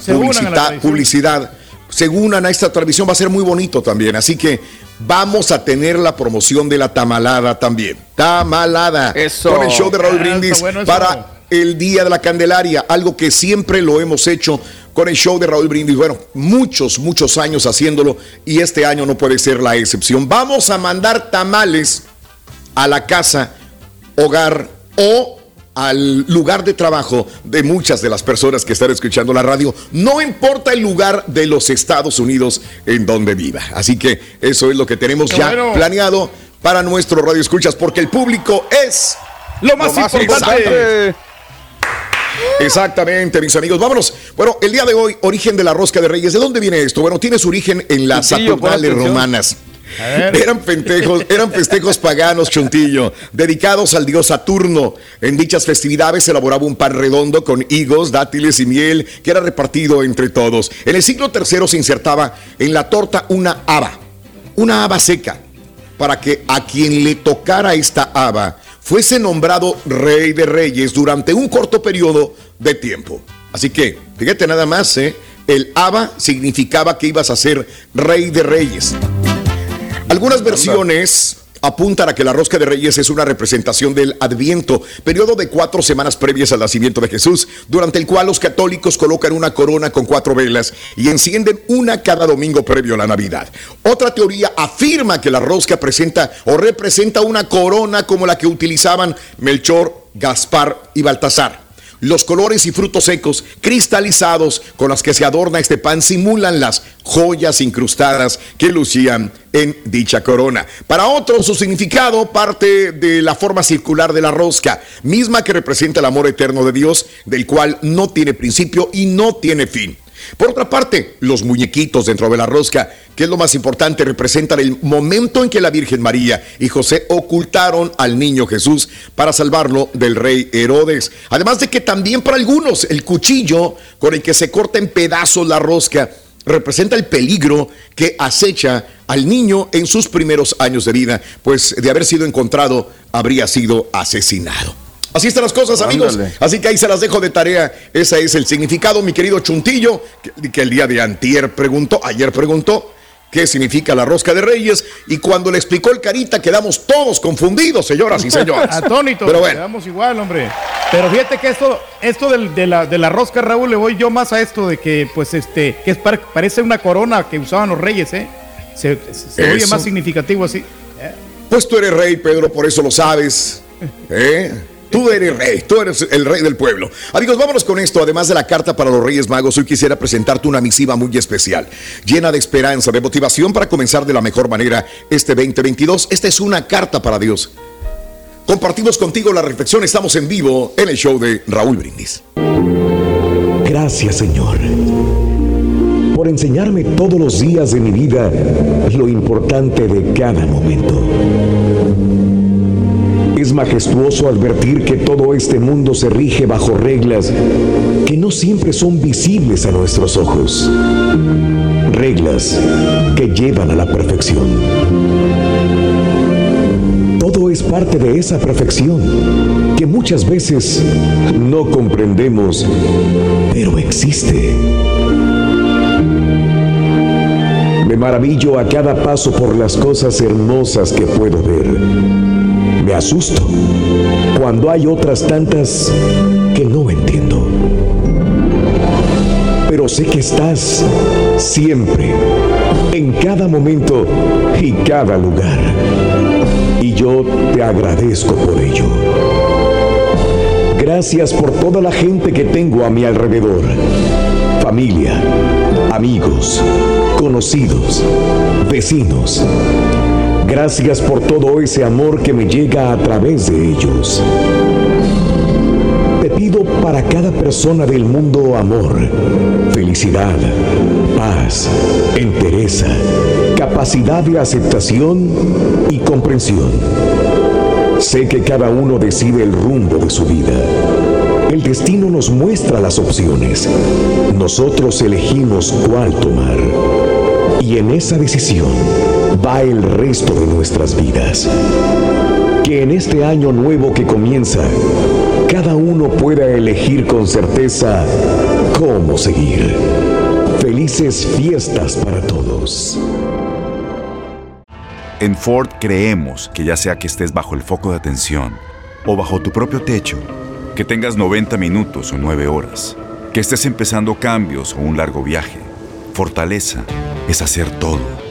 publicidad, se unan a esta tradición, va a ser muy bonito también. Así que vamos a tener la promoción de la tamalada también. Tamalada. Eso. Con el show de Raúl Brindis para el Día de la Candelaria, algo que siempre lo hemos hecho con el show de Raúl Brindis. Bueno, muchos, muchos años haciéndolo y este año no puede ser la excepción. Vamos a mandar tamales a la casa, hogar o al lugar de trabajo de muchas de las personas que están escuchando la radio, no importa el lugar de los Estados Unidos en donde viva. Así que eso es lo que tenemos ya planeado para nuestro radio escuchas, porque el público es lo más, importante. Exactamente, mis amigos. Vámonos. Bueno, el día de hoy, origen de la rosca de reyes. ¿De dónde viene esto? Bueno, tiene su origen en las Saturnales romanas. Eran festejos, eran festejos paganos, Chuntillo, dedicados al dios Saturno. En dichas festividades se elaboraba un pan redondo con higos, dátiles y miel que era repartido entre todos. En el siglo III se insertaba en la torta una haba, una haba seca, para que a quien le tocara esta haba fuese nombrado rey de reyes durante un corto periodo de tiempo. Así que, fíjate nada más, ¿eh? el haba significaba que ibas a ser rey de reyes. Algunas versiones apuntan a que la rosca de reyes es una representación del adviento, periodo de cuatro semanas previas al nacimiento de Jesús, durante el cual los católicos colocan una corona con cuatro velas y encienden una cada domingo previo a la Navidad. Otra teoría afirma que la rosca presenta o representa una corona como la que utilizaban Melchor, Gaspar y Baltasar. Los colores y frutos secos cristalizados con los que se adorna este pan simulan las joyas incrustadas que lucían en dicha corona. Para otros, su significado parte de la forma circular de la rosca, misma que representa el amor eterno de Dios, del cual no tiene principio y no tiene fin. Por otra parte, los muñequitos dentro de la rosca, que es lo más importante, representan el momento en que la Virgen María y José ocultaron al niño Jesús para salvarlo del rey Herodes. Además de que también para algunos el cuchillo con el que se corta en pedazos la rosca representa el peligro que acecha al niño en sus primeros años de vida, pues de haber sido encontrado habría sido asesinado. Así están las cosas, amigos. Así que ahí se las dejo de tarea. Ese es el significado, mi querido Chuntillo, que, el día de antier preguntó, ayer preguntó qué significa la rosca de reyes y cuando le explicó el carita quedamos todos confundidos, señoras y señores. Atónitos, Pero bueno. quedamos igual, hombre. Pero fíjate que esto, esto de, la, de la rosca, Raúl, le voy yo más a esto de que, pues, este, que es, parece una corona que usaban los reyes, ¿eh? Se, oye más significativo así. Pues tú eres rey, Pedro, por eso lo sabes. ¿Eh? Tú eres rey, tú eres el rey del pueblo. Amigos, vámonos con esto. Además de la carta para los Reyes Magos, hoy quisiera presentarte una misiva muy especial, llena de esperanza, de motivación para comenzar de la mejor manera este 2022. Esta es una carta para Dios. Compartimos contigo la reflexión. Estamos en vivo en el show de Raúl Brindis. Gracias, Señor, por enseñarme todos los días de mi vida lo importante de cada momento es majestuoso advertir que todo este mundo se rige bajo reglas que no siempre son visibles a nuestros ojos. Reglas que llevan a la perfección. Todo es parte de esa perfección que muchas veces no comprendemos, pero existe. Me maravillo a cada paso por las cosas hermosas que puedo ver asusto cuando hay otras tantas que no entiendo. Pero sé que estás siempre, en cada momento y cada lugar. Y yo te agradezco por ello. Gracias por toda la gente que tengo a mi alrededor. Familia, amigos, conocidos, vecinos Gracias por todo ese amor que me llega a través de ellos. Te pido para cada persona del mundo amor, felicidad, paz, entereza, capacidad de aceptación y comprensión. Sé que cada uno decide el rumbo de su vida. El destino nos muestra las opciones. Nosotros elegimos cuál tomar. Y en esa decisión va el resto de nuestras vidas. Que en este año nuevo que comienza, cada uno pueda elegir con certeza cómo seguir. Felices fiestas para todos. En Ford creemos que ya sea que estés bajo el foco de atención o bajo tu propio techo, que tengas 90 minutos o 9 horas, que estés empezando cambios o un largo viaje, fortaleza es hacer todo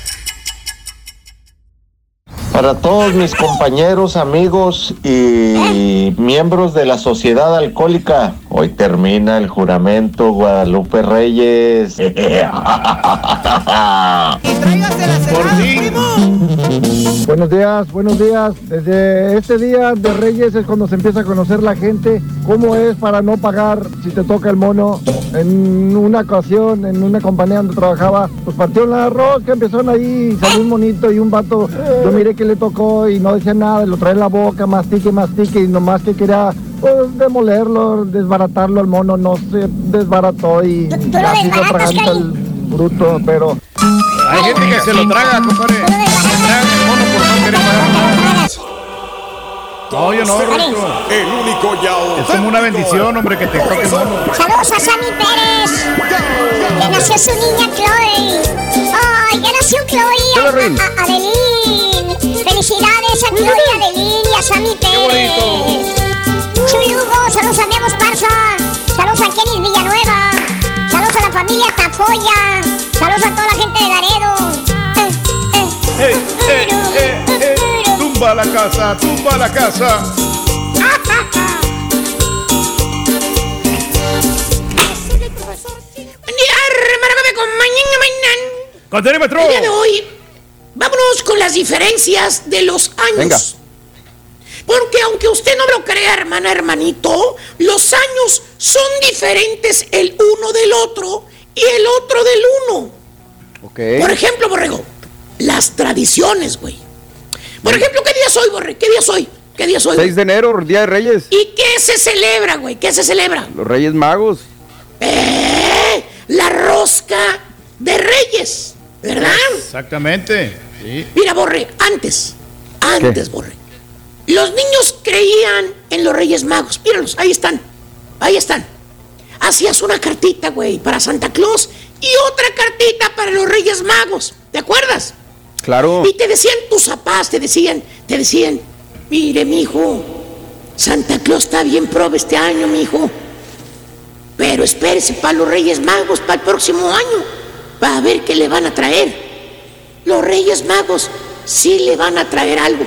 Para todos mis compañeros, amigos y miembros de la Sociedad Alcohólica, hoy termina el juramento Guadalupe Reyes. Por Buenos días, buenos días. Desde este día de Reyes es cuando se empieza a conocer la gente cómo es para no pagar si te toca el mono. En una ocasión, en una compañía donde trabajaba, pues partió la rosca, empezaron ahí, salió un monito y un vato, yo miré que le tocó y no decía nada, lo trae en la boca, mastique, mastique y nomás que quería pues, demolerlo, desbaratarlo al mono, no se desbarató y así se atraganta el bruto, pero... Hay gente que se lo traga, compadre. Se traga el mono por no querer pagar nada. No, yo no. El único ya Es como una bendición, hombre, que te toque el mono. Saludos a Sammy Pérez. Que nació su niña Chloe. Ay, ya nació Chloe. A, a Adeline. Felicidades a Chloe, a Adeline y a Sammy Pérez. Chulugo, saludos a Diego Esparza. Saludos a Kenny Villanueva. Saludos a la familia Tafoya. Saludos a toda la gente de Laredo. Eh, eh, eh, eh, tumba la casa, tumba la casa. Maestro. El día de hoy, vámonos con las diferencias de los años. Venga. Porque aunque usted no lo crea, hermana, hermanito, los años son diferentes el uno del otro y el otro del uno. Ok. Por ejemplo, Borrego, las tradiciones, güey. Por ejemplo, ¿qué día soy, Borre? ¿Qué día soy? ¿Qué día soy? 6 de enero, Día de Reyes. ¿Y qué se celebra, güey? ¿Qué se celebra? Los Reyes Magos. ¡Eh! La rosca de Reyes, ¿verdad? Exactamente. Sí. Mira, Borre, antes, antes, Borre. Los niños creían en los Reyes Magos. Míralos, ahí están. Ahí están. Hacías una cartita, güey, para Santa Claus y otra cartita para los Reyes Magos. ¿Te acuerdas? Claro. Y te decían tus papás, te decían, te decían, mire, mijo, Santa Claus está bien probe este año, mijo. Pero espérese para los Reyes Magos, para el próximo año, para ver qué le van a traer. Los Reyes Magos sí le van a traer algo.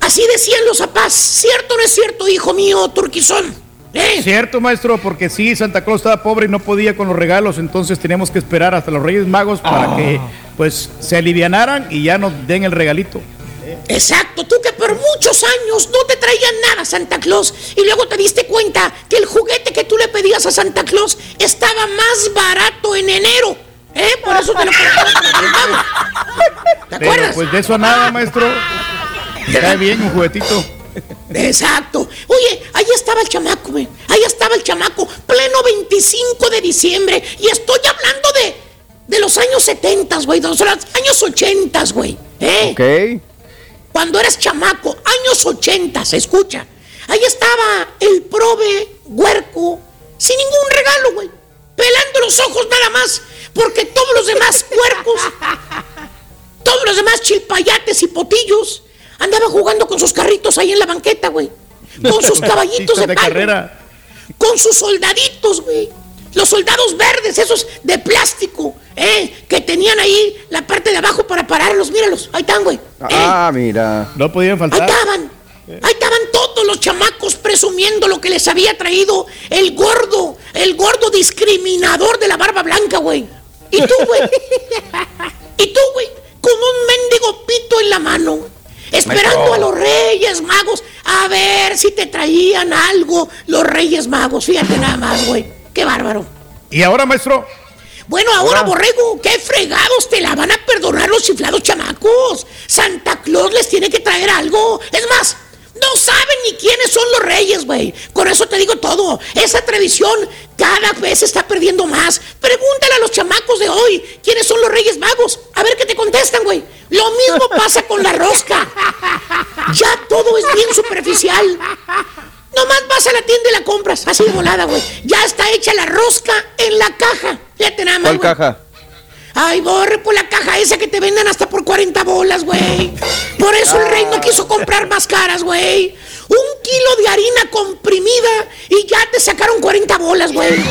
Así decían los papás. ¿Cierto o no es cierto, hijo mío, Turquizón? ¿Eh? Cierto, maestro, porque sí, Santa Claus estaba pobre y no podía con los regalos, entonces teníamos que esperar hasta los Reyes Magos para que pues se alivianaran y ya nos den el regalito. Exacto, tú que por muchos años no te traían nada Santa Claus y luego te diste cuenta que el juguete que tú le pedías a Santa Claus estaba más barato en enero. ¿Eh? Por eso te lo compramos. ¿Te Pero acuerdas? pues de eso a nada, maestro. Cae bien un juguetito. Exacto. Oye, ahí estaba el chamaco, güey. Ahí estaba el chamaco, pleno 25 de diciembre. Y estoy hablando de, de los años 70, güey, de los años 80, güey. ¿Eh? Ok. Cuando eras chamaco, años 80, se escucha. Ahí estaba el prove huerco, sin ningún regalo, güey. Pelando los ojos nada más, porque todos los demás cuerpos, todos los demás chilpayates y potillos, andaban jugando con sus carritos ahí en la banqueta, güey. Con sus caballitos de, de palo. carrera. Con sus soldaditos, güey. Los soldados verdes, esos de plástico, ¿eh? Que tenían ahí la parte de abajo para pararlos. Míralos, ahí están, güey. Ah, mira. No podían Ahí faltar. estaban. Ahí estaban todos los chamacos presumiendo lo que les había traído el gordo, el gordo discriminador de la barba blanca, güey. Y tú, güey. y tú, güey, con un mendigo pito en la mano, esperando a los Reyes Magos a ver si te traían algo los Reyes Magos. Fíjate nada más, güey. Qué bárbaro. Y ahora, maestro, Bueno, ahora, Borrego, qué fregados te la van a perdonar los chiflados chamacos. Santa Claus les tiene que traer algo. Es más, no saben ni quiénes son los reyes, güey. Con eso te digo todo. Esa tradición cada vez se está perdiendo más. Pregúntale a los chamacos de hoy quiénes son los reyes magos. A ver qué te contestan, güey. Lo mismo pasa con la rosca. Ya todo es bien superficial. Nomás vas a la tienda y la compras, así de volada, güey. Ya está hecha la rosca en la caja. Fíjate nada más. ¿Cuál caja? Ay, borre por la caja esa que te venden hasta por 40 bolas, güey. Por eso el rey no quiso comprar más caras, güey. Un kilo de harina comprimida y ya te sacaron 40 bolas, güey.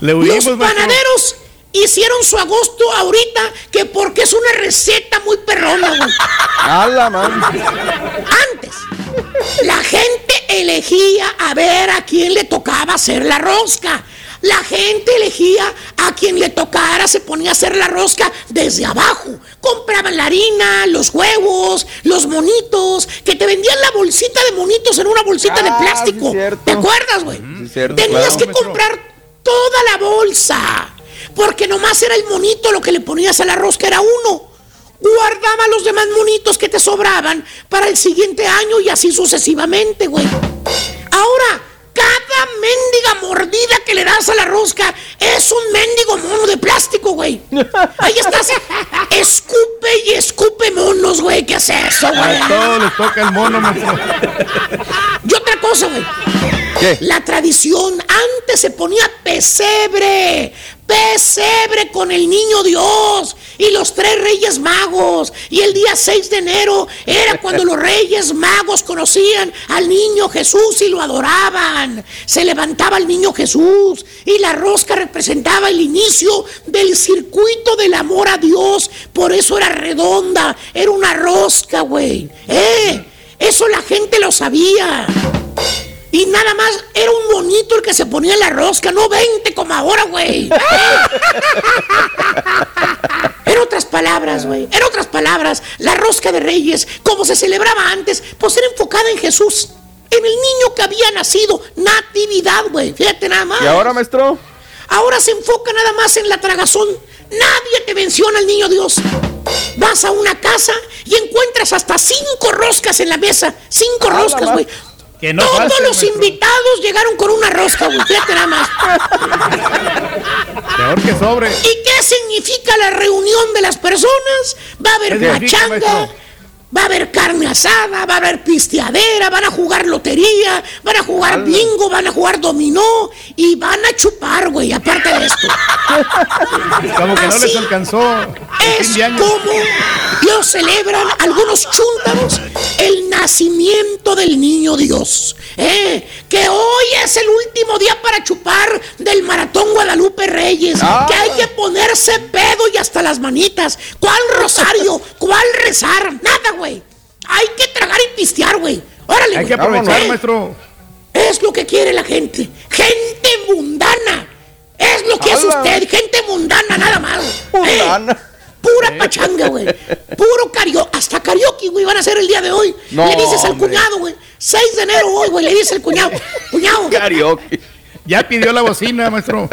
Los panaderos hicieron su agosto ahorita que porque es una receta muy perrona, güey. Antes, la gente elegía a ver a quién le tocaba hacer la rosca. La gente elegía a quien le tocara, se ponía a hacer la rosca desde abajo. Compraban la harina, los huevos, los monitos, que te vendían la bolsita de monitos en una bolsita de ah, plástico. ¿Te acuerdas, güey? Tenías que comprar toda la bolsa. Porque nomás era el monito lo que le ponías a la rosca, era uno. Guardaba los demás monitos que te sobraban para el siguiente año y así sucesivamente, güey. Ahora, cada mendiga mordida que le das a la rosca es un mendigo mono de plástico, güey. Ahí estás. Escupe y escupe monos, güey. ¿Qué es eso, güey? A todos les toca el mono, Y otra cosa, güey. La tradición antes se ponía pesebre pesebre con el niño Dios y los tres reyes magos. Y el día 6 de enero era cuando los reyes magos conocían al niño Jesús y lo adoraban. Se levantaba el niño Jesús y la rosca representaba el inicio del circuito del amor a Dios. Por eso era redonda, era una rosca, güey. ¿Eh? Eso la gente lo sabía. Y nada más era un monito el que se ponía en la rosca, no 20 como ahora, güey. en otras palabras, güey, en otras palabras, la rosca de reyes, como se celebraba antes, pues era enfocada en Jesús, en el niño que había nacido, natividad, güey. Fíjate nada más. ¿Y ahora, maestro? Ahora se enfoca nada más en la tragazón. Nadie te menciona al niño Dios. Vas a una casa y encuentras hasta cinco roscas en la mesa. Cinco roscas, güey. Todos los invitados llegaron con una rosca, güey. Nada más. Peor que sobre. ¿Y qué significa la reunión de las personas? Va a haber machanga. Va a haber carne asada, va a haber pisteadera, van a jugar lotería, van a jugar bingo, van a jugar dominó y van a chupar, güey, aparte de esto. Como que no les alcanzó. Es como lo celebran algunos chúntaros el nacimiento del niño Dios. ¿eh? Que hoy es el último día para chupar del maratón Guadalupe Reyes. Ah. Que hay que ponerse pedo y hasta las manitas. ¿Cuál rosario? ¿Cuál rezar? Nada, güey. Hay que tragar y pistear, güey. Órale, Hay que aprovechar, maestro. Es lo que quiere la gente. Gente mundana. Es lo que es usted, gente mundana, nada más. Mundana. Pura pachanga, güey. Puro karaoke. Hasta karaoke, güey, van a hacer el día de hoy. le dices al cuñado, güey. 6 de enero hoy, güey, le dice el cuñado. Cuñado. Karaoke. Ya pidió la bocina, maestro.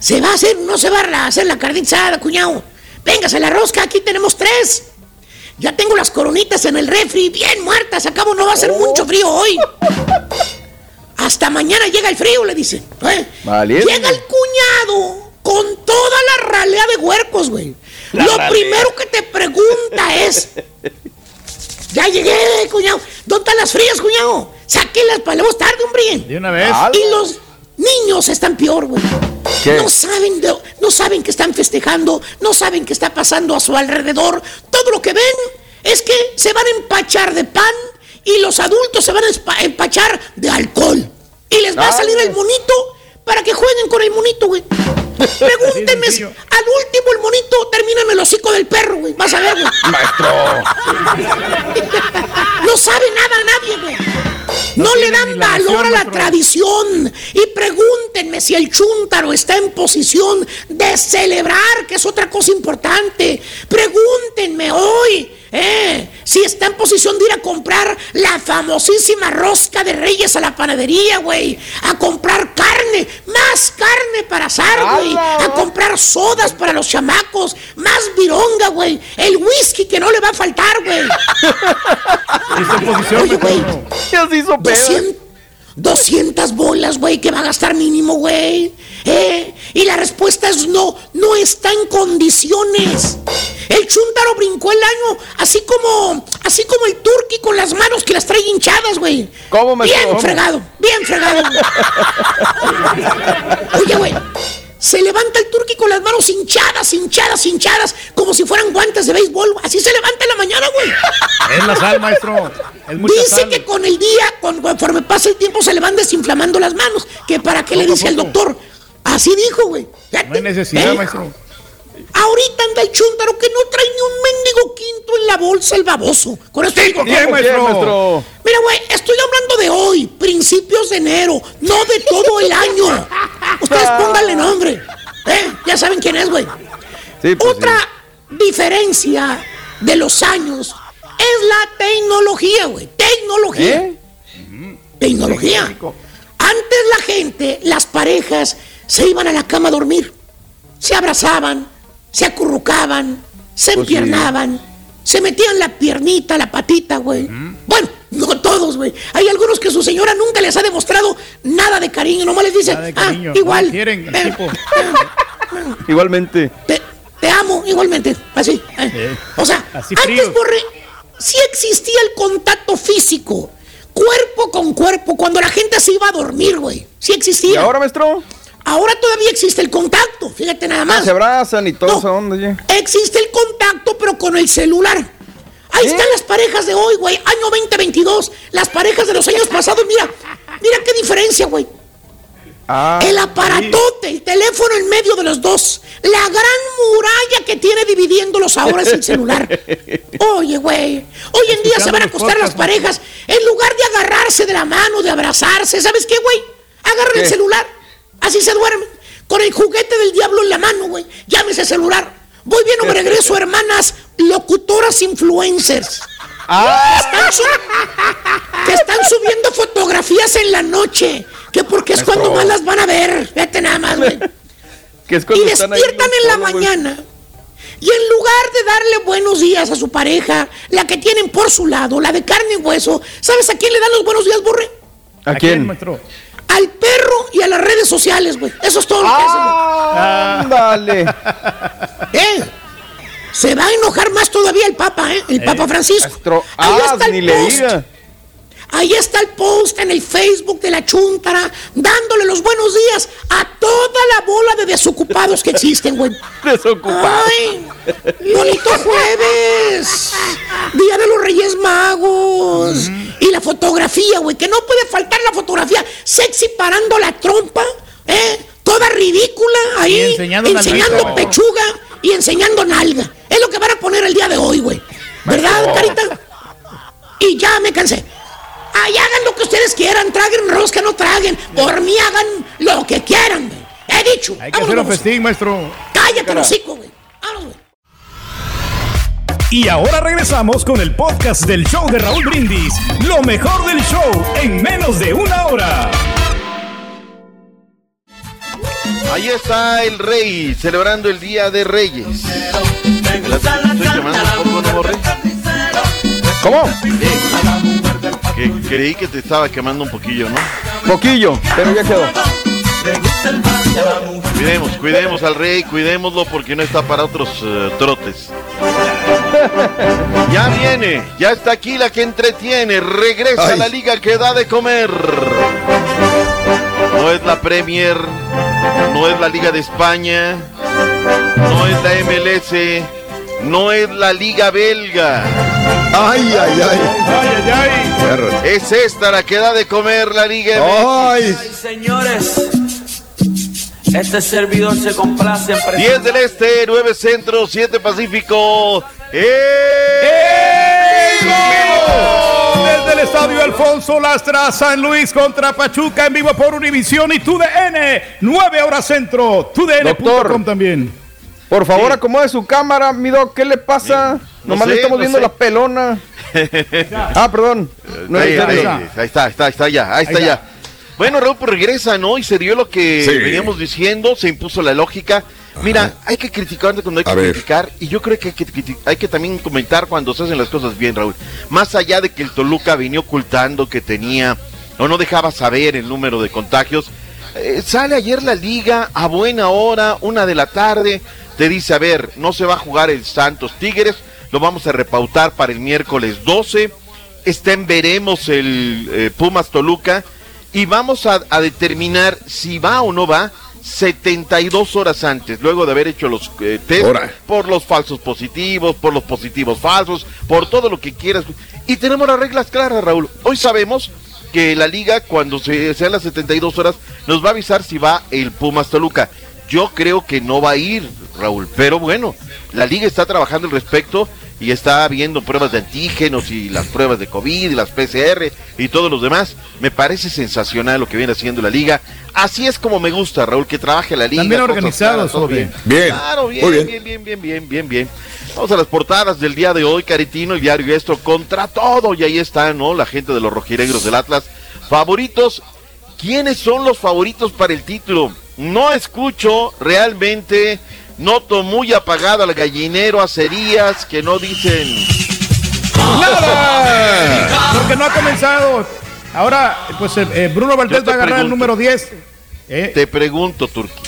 Se va a hacer, no se va a hacer la carnizada, cuñado. Véngase la rosca, aquí tenemos tres. Ya tengo las coronitas en el refri, bien muertas. Acabo, no va a ser oh. mucho frío hoy. Hasta mañana llega el frío, le dice. ¿Eh? Llega el cuñado con toda la ralea de huercos, güey. Lo primero que te pregunta es: Ya llegué, cuñado. ¿Dónde están las frías, cuñado? Sáquenlas para luego tarde, hombre. De una vez. Y los niños están peor, güey. No saben, no saben que están festejando, no saben qué está pasando a su alrededor. Todo lo que ven es que se van a empachar de pan y los adultos se van a empachar de alcohol. Y les va a salir el monito para que jueguen con el monito, güey. Pregúntenme si al último el monito termina en el hocico del perro, güey. Vas a ver, güey. Maestro. no sabe nada nadie, güey. No, le dan valor a la tradición. Y pregúntenme si el chúntaro está en posición de celebrar, que es otra cosa importante. Pregúntenme hoy, ¿eh? si está en posición de ir a comprar la famosísima rosca de Reyes a la panadería, güey. A comprar carne, más carne para asar, güey. A comprar sodas para los chamacos, más vironga, güey. El whisky que no le va a faltar, güey. Oye, güey. Ya se hizo 200 bolas, güey, que va a gastar mínimo, güey. ¿Eh? Y la respuesta es no, no está en condiciones. El chúntaro brincó el año, así como, así como el turqui con las manos que las trae hinchadas, güey. ¿Cómo me Bien fregado, bien fregado. Oye, güey. Se levanta el turqui con las manos hinchadas, hinchadas, hinchadas, como si fueran guantes de béisbol. Así se levanta en la mañana, güey. Es la sal, maestro. dice que con el día, conforme pasa el tiempo, se le van desinflamando las manos. Que para qué le dice al doctor. Así dijo, güey. No hay necesidad, ¿Eh? maestro. Ahorita anda el chúntaro que no trae ni un mendigo quinto en la bolsa, el baboso. Con esto digo, Bien, maestro. Mira, güey, estoy hablando de hoy, principios de enero, no de todo el año. Ustedes pónganle nombre. ¿eh? Ya saben quién es, güey. Pues Otra diferencia de los años es la tecnología, güey. Tecnología. ¿Eh? Tecnología. Antes la gente, las parejas, se iban a la cama a dormir. Se abrazaban, se acurrucaban, se Pues sí. empiernaban, se metían la piernita, la patita, güey. Bueno, no todos, güey. Hay algunos que su señora nunca les ha demostrado nada de cariño, nomás les dice, Nada de ah, igual. no quieren el eh, tipo. Igualmente. te, te amo, igualmente, así. eh. Eh, O sea, así antes. Borre, sí existía el contacto físico, cuerpo con cuerpo, cuando la gente se iba a dormir, güey. Sí existía. ¿Y ahora, maestro? Ahora todavía existe el contacto, fíjate nada más. Se abrazan y todo No. onda ya. Existe el contacto, pero con el celular. Ahí ¿Eh? están las parejas de hoy, güey. Año 2022. Las parejas de los años pasados, mira. Mira qué diferencia, güey. Ah, El aparatote, el teléfono en medio de los dos. La gran muralla que tiene dividiéndolos ahora es el celular. Oye, güey. Hoy en día se van a acostar las parejas. En lugar de agarrarse de la mano, de abrazarse, ¿sabes qué, güey? Agarran el celular. Así se duermen. Con el juguete del diablo en la mano, güey. Llámese celular. Voy bien o me regreso, hermanas locutoras influencers. Ah. Están que están subiendo fotografías en la noche. Que porque es cuando más las van a ver. Vete nada más, güey. Que es Y despiertan en la mañana. Y en lugar de darle buenos días a su pareja, la que tienen por su lado, la de carne y hueso, ¿sabes a quién le dan los buenos días, Borre? ¿A quién? maestro? Al perro y a las redes sociales, güey. Eso es todo lo que hacen, Ándale. ¿Eh? Se va a enojar más todavía el Papa, ¿eh? El Papa Francisco. Maestro, Ahí ah, está el ni post. Ahí está el post en el Facebook de la Chuntara, dándole los buenos días a toda la bola de desocupados que existen, güey. Desocupado. ¡Ay! ¡Bonito jueves! Día de los Reyes Magos. Y la fotografía, güey, que no puede faltar la fotografía sexy parando la trompa, ¿eh? Toda ridícula ahí, Y enseñando pechuga y enseñando nalga. Es lo que van a poner el día de hoy, güey. ¿Verdad, Carita? Y ya me cansé. Ay, hagan lo que ustedes quieran, traguen rosca, no traguen. Por mí hagan lo que quieran, güey. He dicho. Hay que hacer un festín, maestro. Cállate, los hocico, güey. Vámonos, güey. Y ahora regresamos con el podcast del show de Raúl Brindis. Lo mejor del show en menos de una hora. Ahí está el rey celebrando el Día de Reyes. Estoy quemando Que creí que te estaba quemando un poquillo, ¿no? Poquillo, pero ya quedó. Cuidemos, cuidemos al rey, cuidémoslo porque no está para otros eh, trotes. Ya viene, ya está aquí la que entretiene, regresa a la liga que da de comer. No es la Premier, no es la Liga de España, no es la MLS, no es la Liga Belga. Ay, ay, ay. Ay, ay, ay. Es esta la que da de comer la Liga MX. Ay. Señores, este servidor se complace en 10 del Este, 9 Centro, 7 Pacífico. Desde el estadio Alfonso Lastra, San Luis contra Pachuca en vivo por Univisión y TUDN, 9 horas centro, TUDN.com también. Por favor, acomode su cámara, mi doc. ¿Qué le pasa? No Nomás sé, le estamos no viendo sé. la pelona. ah, perdón. ahí, está, ahí está, está ya, ahí está ya. Bueno, Raúl pues regresa, ¿no? Y se dio lo que veníamos diciendo, se impuso la lógica. Mira, hay que criticar cuando hay que criticar y yo creo que hay, que hay que también comentar cuando se hacen las cosas bien, Raúl. Más allá de que el Toluca venía ocultando que tenía o no dejaba saber el número de contagios, eh, sale ayer la liga a buena hora, una de la tarde, te dice, a ver, no se va a jugar el Santos Tigres, lo vamos a repautar para el miércoles 12, está en veremos el eh, Pumas Toluca y vamos a, determinar si va o no va 72 horas antes, luego de haber hecho los eh, test por los falsos positivos, por los positivos falsos, por todo lo que quieras. Y tenemos las reglas claras, Raúl. Hoy sabemos que la liga, cuando se, sean las 72 horas, nos va a avisar si va el Pumas Toluca. Yo creo que no va a ir, Raúl, pero bueno, la liga está trabajando al respecto y está viendo pruebas de antígenos y las pruebas de COVID y las PCR y todos los demás. Me parece sensacional lo que viene haciendo la liga. Así es como me gusta, Raúl, que trabaje la liga. También organizado, todo bien. Bien. Claro, bien, bien, bien, bien, bien, bien, bien, Vamos a las portadas del día de hoy, Caritino, el diario esto contra todo. Y ahí está, ¿no? La gente de los rojiregros del Atlas. Favoritos. ¿Quiénes son los favoritos para el título? No escucho realmente Noto muy apagado al gallinero, a Cerías, que no dicen nada. Porque no ha comenzado. Ahora, pues eh, eh, Bruno Valdés va a agarrar el número 10. Eh. Te pregunto, Turki.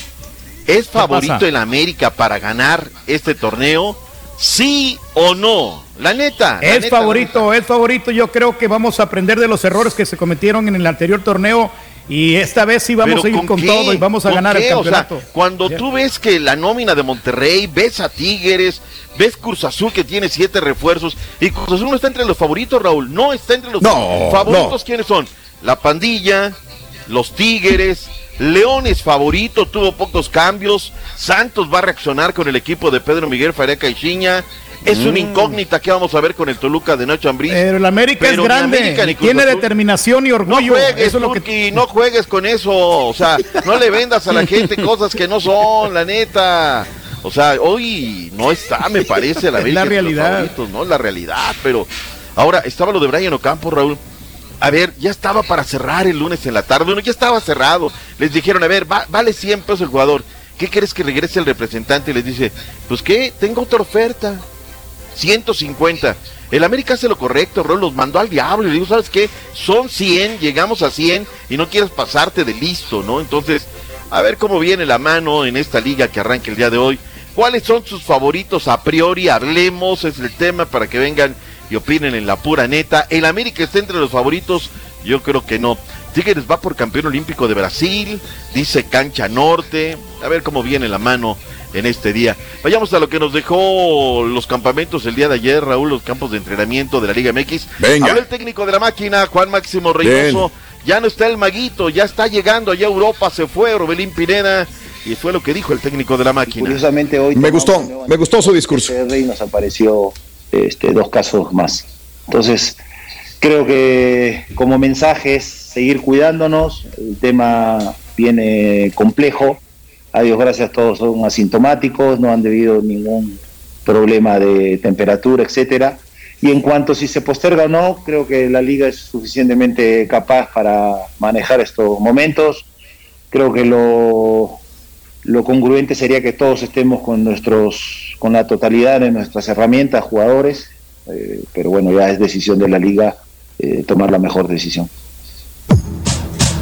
¿Es favorito en América para ganar este torneo? ¿Sí o no? La neta. es favorito, es favorito. Yo creo que vamos a aprender de los errores que se cometieron en el anterior torneo y esta vez sí vamos a ir con, todo y vamos a ganar el campeonato. cuando tú ves que la nómina de Monterrey, ves a Tigres, ves Cruz Azul que tiene siete refuerzos y Cruz Azul no está entre los favoritos, Raúl. No está entre los favoritos. ¿Quiénes son? La pandilla, los Tigres, León es favorito, tuvo pocos cambios. Santos va a reaccionar con el equipo de Pedro Miguel Fareca y Chiña. Es una mm. incógnita que vamos a ver con el Toluca de Nacho Ambriz. Pero el América es grande, tiene determinación y orgullo. No juegues, no juegues con eso. O sea, no le vendas a la gente cosas que no son, la neta. O sea, hoy no está, me parece, la América. la realidad. no, la realidad, pero ahora estaba lo de Brian Ocampo, Raúl. A ver, ya estaba para cerrar el lunes en la tarde, bueno, ya estaba cerrado. Les dijeron, a ver, vale 100 pesos el jugador. ¿Qué quieres que regrese el representante? Y les dice, pues qué, tengo otra oferta. 150. El América hace lo correcto, Rol, los mandó al diablo. Y digo, ¿sabes qué? Son 100, llegamos a 100 y no quieres pasarte de listo, ¿no? Entonces, a ver cómo viene la mano en esta liga que arranca el día de hoy. ¿Cuáles son sus favoritos a priori? Hablemos, es el tema para que vengan y opinen en la pura neta. ¿El América está entre los favoritos? Yo creo que no. Tigres va por campeón olímpico de Brasil, dice Cancha Norte. A ver cómo viene la mano en este día. Vayamos a lo que nos dejó los campamentos el día de ayer, Raúl, los campos de entrenamiento de la Liga MX. Venga. Habla el técnico de la máquina, Juan Máximo Reynoso. Ya no está el maguito, ya está llegando allá a Europa, se fue Robelín Pineda. Y fue lo que dijo el técnico de la máquina. curiosamente hoy... Me gustó, me gustó su discurso. Y nos apareció este, dos casos más. Entonces, creo que como mensaje es seguir cuidándonos, el tema viene complejo, a Dios gracias todos son asintomáticos, no han debido ningún problema de temperatura, etcétera. Y en cuanto si se posterga o no, creo que la liga es suficientemente capaz para manejar estos momentos. Creo que lo, lo congruente sería que todos estemos con nuestros, con la totalidad de nuestras herramientas, jugadores. Eh, pero bueno, ya es decisión de la liga eh, tomar la mejor decisión.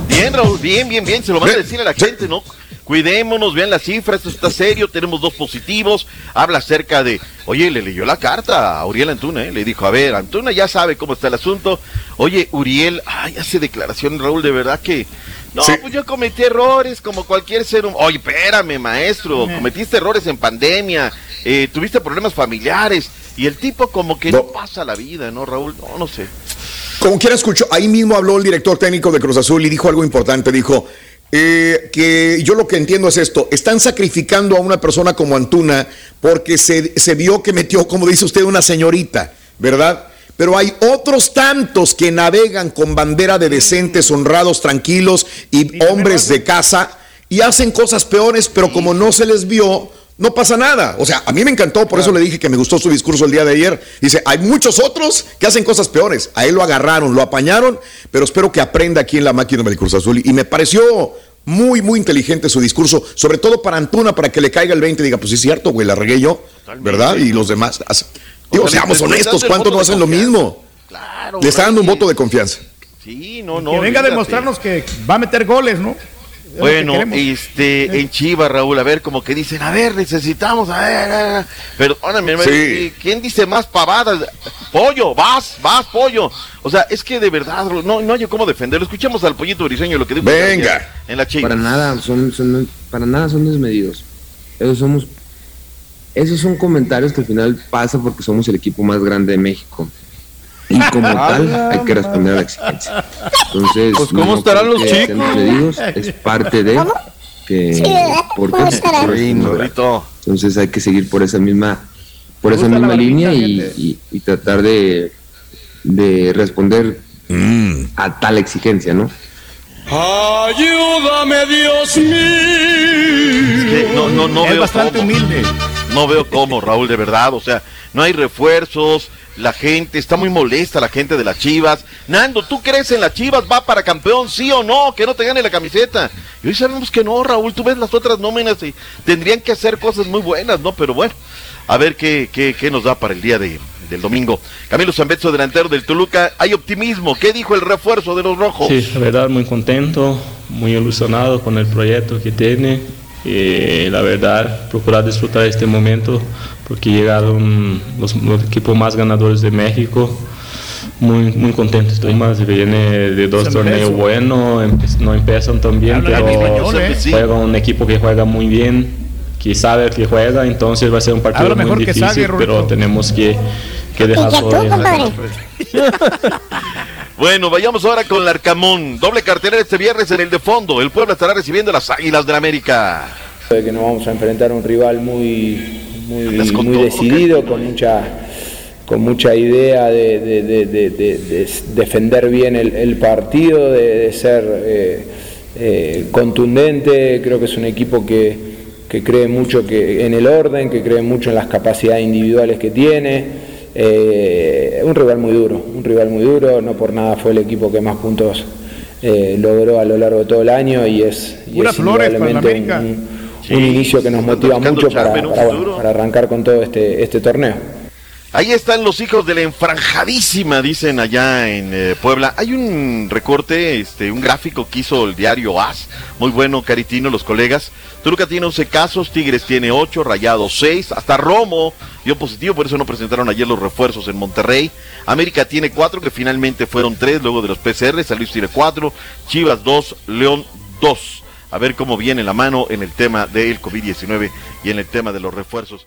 Bien, Raúl, bien, bien, bien, se lo van a decir a la gente, ¿no? Cuidémonos, vean las cifras, esto está serio, tenemos dos positivos. Habla acerca de, oye, le leyó la carta a Uriel Antuna, ¿eh? le dijo, a ver, Antuna ya sabe cómo está el asunto. Oye, Uriel, ay, hace declaración, Raúl, de verdad que. No, pues yo cometí errores como cualquier ser humano. Oye, espérame, maestro, cometiste errores en pandemia, eh, tuviste problemas familiares. Y el tipo como que no. pasa la vida, ¿no, Raúl? No, no sé. Como quiera escucho, ahí mismo habló el director técnico de Cruz Azul y dijo algo importante, dijo, eh, que yo lo que entiendo es esto, están sacrificando a una persona como Antuna porque se, se vio que metió, como dice usted, una señorita, ¿verdad? Pero hay otros tantos que navegan con bandera de decentes, honrados, tranquilos y hombres de casa y hacen cosas peores, pero como no se les vio, no pasa nada. O sea, a mí me encantó, por eso le dije que me gustó su discurso el día de ayer. Dice, hay muchos otros que hacen cosas peores. A él lo agarraron, lo apañaron, pero espero que aprenda aquí en la máquina del Cruz Azul. Y me pareció muy, muy inteligente su discurso, sobre todo para Antuna, para que le caiga el 20 y diga, pues sí es cierto, güey, la regué yo, ¿verdad? Y los demás. Digo, seamos honestos, ¿cuántos no hacen lo mismo? Claro. Le está dando un voto de confianza. Sí, no, no. Que venga a demostrarnos que va a meter goles, ¿no? Bueno, este, en Chivas, Raúl, a ver, como que dicen, a ver, necesitamos, a ver, a ver. sí. ¿quién dice más pavadas? Pollo, vas, vas, pollo. O sea, es que de verdad, no, no hay cómo defenderlo. Escuchemos al pollito briseño lo que dijo Venga. en la Chivas. Para nada, son, son, para nada son desmedidos. Esos somos, esos son comentarios que al final pasa porque somos el equipo más grande de México y como tal hay que responder a la exigencia. Entonces, pues ¿cómo estarán los chicos? Es parte de que porque entonces hay que seguir por esa misma por esa misma línea y, tratar de, de responder mm. a tal exigencia, ¿no? Ayúdame, Dios mío. no, no, no es bastante humilde. No veo cómo, Raúl, de verdad. O sea, no hay refuerzos, la gente, está muy molesta la gente de las Chivas. Nando, ¿tú crees en las Chivas? ¿Va para campeón, sí o no? Que no te gane la camiseta. Y hoy sabemos que no, Raúl, tú ves las otras nóminas y tendrían que hacer cosas muy buenas, ¿no? Pero bueno, a ver qué, qué, qué nos da para el día de, del domingo. Camilo Zambetso, delantero del Toluca, hay optimismo. ¿Qué dijo el refuerzo de los rojos? Sí, la verdad, muy contento, muy ilusionado con el proyecto que tiene. Y la verdad, procurar disfrutar este momento porque llegaron los, equipos más ganadores de México. Muy, muy contento estoy más. Viene de dos torneos buenos, no empiezan tan bien, pero ¿eh? juega un equipo que juega muy bien, que sabe que juega, entonces va a ser un partido muy difícil, pero tenemos que, que dejar Bueno, vayamos ahora con el Arcamón. Doble cartelera este viernes en el de fondo. El pueblo estará recibiendo las Águilas de la América. Que nos vamos a enfrentar a un rival muy, muy, decidido, con mucha, con mucha idea de, defender bien el, partido, de, ser eh, eh, contundente. Creo que es un equipo que, cree mucho que, en el orden, que cree mucho en las capacidades individuales que tiene. Eh, un rival muy duro, un rival muy duro, no por nada fue el equipo que más puntos logró a lo largo de todo el año y es, y es un inicio que nos motiva mucho para, para, arrancar con todo este, este torneo. Ahí están los hijos de la enfranjadísima, dicen allá en eh, Puebla. Hay un recorte, este, un gráfico que hizo el diario AS, muy bueno, Caritino, los colegas. Toluca tiene 11 casos, Tigres tiene 8, Rayados 6, hasta Romo dio positivo, por eso no presentaron ayer los refuerzos en Monterrey. América tiene 4, que finalmente fueron 3 luego de los PCR, San Luis tiene 4, Chivas 2, León 2 a ver cómo viene la mano en el tema del COVID-19 y en el tema de los refuerzos.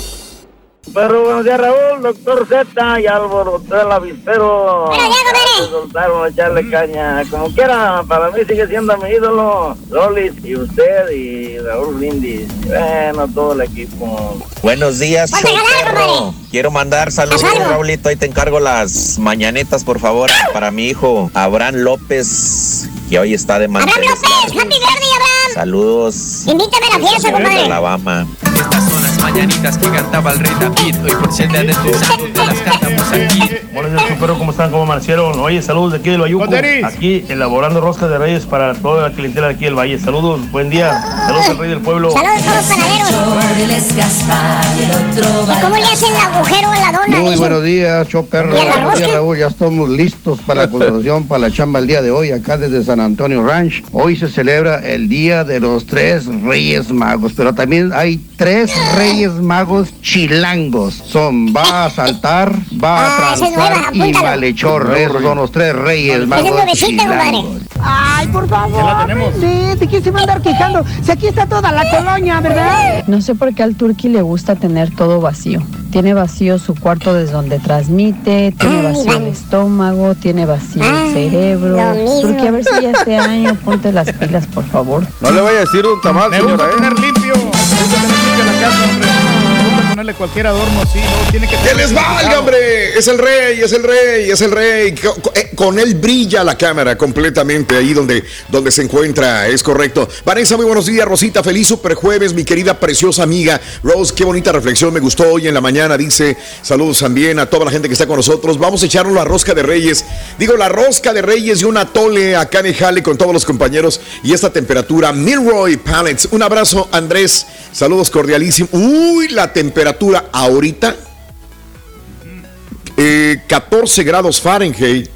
Pero buenos días, Raúl, doctor Z y Álvaro, el avispero. Soltaron a echarle caña. Como quiera, para mí sigue siendo mi ídolo. Lolis y usted y Raúl Brindis. Bueno, todo el equipo. Buenos días, show Quiero mandar saludos, Raulito. Ahí te encargo las mañanitas, por favor, para mi hijo Abraham López, que hoy está de mantener. Abraham López, happy birthday, Abraham. Saludos. Invítame a la fiesta, compadre. Alabama mañanitas que cantaba el rey David. Hoy por ser de tu santo las cantamos aquí. Buenos días, chupero, ¿cómo están? ¿Cómo amanecieron? Oye, saludos de aquí del Bayuco. Aquí elaborando roscas de reyes para toda la clientela de aquí del Valle. Saludos, buen día. Saludos al rey del pueblo. Saludos a los panaderos. ¿Cómo le hacen el agujero a la dona? Muy buenos días, Choperro. Buenos días, Raúl. Ya estamos listos para la construcción, para la chamba el día de hoy, acá desde San Antonio Ranch. Hoy se celebra el Día de los Tres Reyes Magos, pero también hay tres reyes Magos chilangos. Son va a saltar, va a ah, y malhechor. Esos son los tres Reyes Magos chilangos. Ay, por favor. Ya la tenemos. ¿De quién se va a andar quejando? Si aquí está toda la colonia, ¿verdad? No sé por qué al Turqui le gusta tener todo vacío. Tiene vacío su cuarto desde donde transmite, tiene vacío el estómago, tiene vacío el cerebro. Turqui, a ver si ya este año ponte las pilas, por favor. No le vaya a decir un tamal, señora. ¿eh? tener limpio. La casa, hombre. Ponerle cualquier adorno así, no, tiene que ¡Que les valga, hombre! Es el rey, es el rey, es el rey. Eh, con él brilla la cámara completamente ahí donde, donde se encuentra, es correcto. Vanessa, muy buenos días, Rosita, feliz super jueves, mi querida preciosa amiga. Rose, qué bonita reflexión, me gustó hoy en la mañana, dice, saludos también a toda la gente que está con nosotros. Vamos a echarnos la rosca de reyes. Digo, la rosca de reyes y un atole acá en Jale con todos los compañeros y esta temperatura. Milroy Pallets, un abrazo, Andrés, saludos cordialísimos. Uy, la temperatura ahorita, 14 eh, grados Fahrenheit.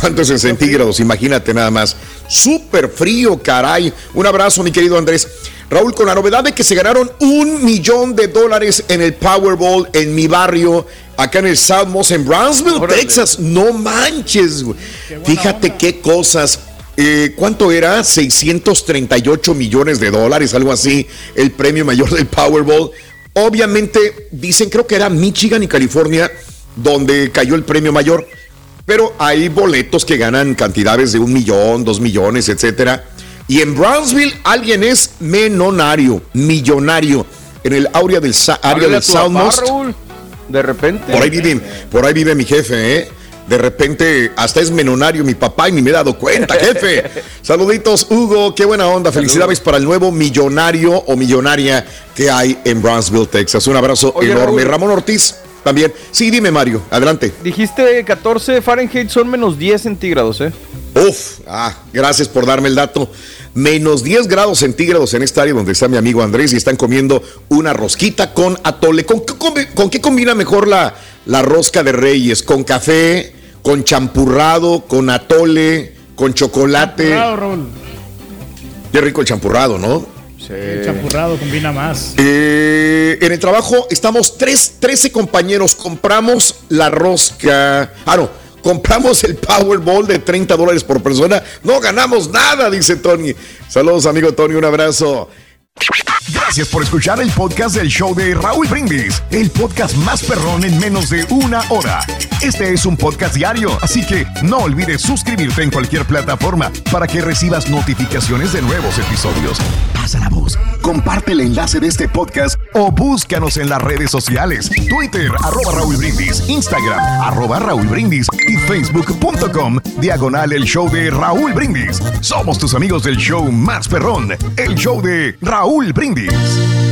¿Cuánto es en centígrados? Imagínate nada más. Súper frío, caray. Un abrazo, mi querido Andrés. Raúl, con la novedad de que se ganaron un millón de dólares en el Powerball en mi barrio, acá en el South en Brownsville, Texas. No manches. Fíjate qué cosas. Eh, ¿Cuánto era? 638 millones de dólares, algo así, el premio mayor del Powerball. Obviamente, dicen, creo que era Michigan y California, donde cayó el premio mayor. Pero hay boletos que ganan cantidades de un millón, dos millones, etcétera. Y en Brownsville alguien es menonario, millonario. En el área del, área del Southmost. De repente. Por ahí vive, por ahí vive mi jefe, ¿eh? De repente hasta es menonario mi papá y ni me he dado cuenta, jefe. Saluditos, Hugo, qué buena onda. Felicidades para el nuevo millonario o millonaria que hay en Brownsville, Texas. Un abrazo enorme. Ramón Ortiz. También. Sí, dime, Mario, adelante. Dijiste 14 Fahrenheit, son menos 10 centígrados, ¿eh? Uf, ah, gracias por darme el dato. Menos 10 grados centígrados en esta área donde está mi amigo Andrés y están comiendo una rosquita con atole. ¿Con, qué combina mejor la, la rosca de reyes? ¿Con café? ¿Con champurrado? ¿Con atole? ¿Con chocolate? Champurrado, Qué rico el champurrado, ¿no? El champurrado combina más. Eh, en el trabajo estamos tres, 13 compañeros. Compramos la rosca. Ah, no. Compramos el Powerball de 30 dólares por persona. No ganamos nada, dice Tony. Saludos, amigo Tony. Un abrazo. Gracias por escuchar el podcast del show de Raúl Brindis, el podcast más perrón en menos de una hora. Este es un podcast diario, así que no olvides suscribirte en cualquier plataforma para que recibas notificaciones de nuevos episodios. Pasa la voz, comparte el enlace de este podcast o búscanos en las redes sociales: Twitter, arroba Raúl Brindis, Instagram, arroba Raúl Brindis y Facebook.com, diagonal el show de Raúl Brindis. Somos tus amigos del show más perrón, el show de Raúl Brindis.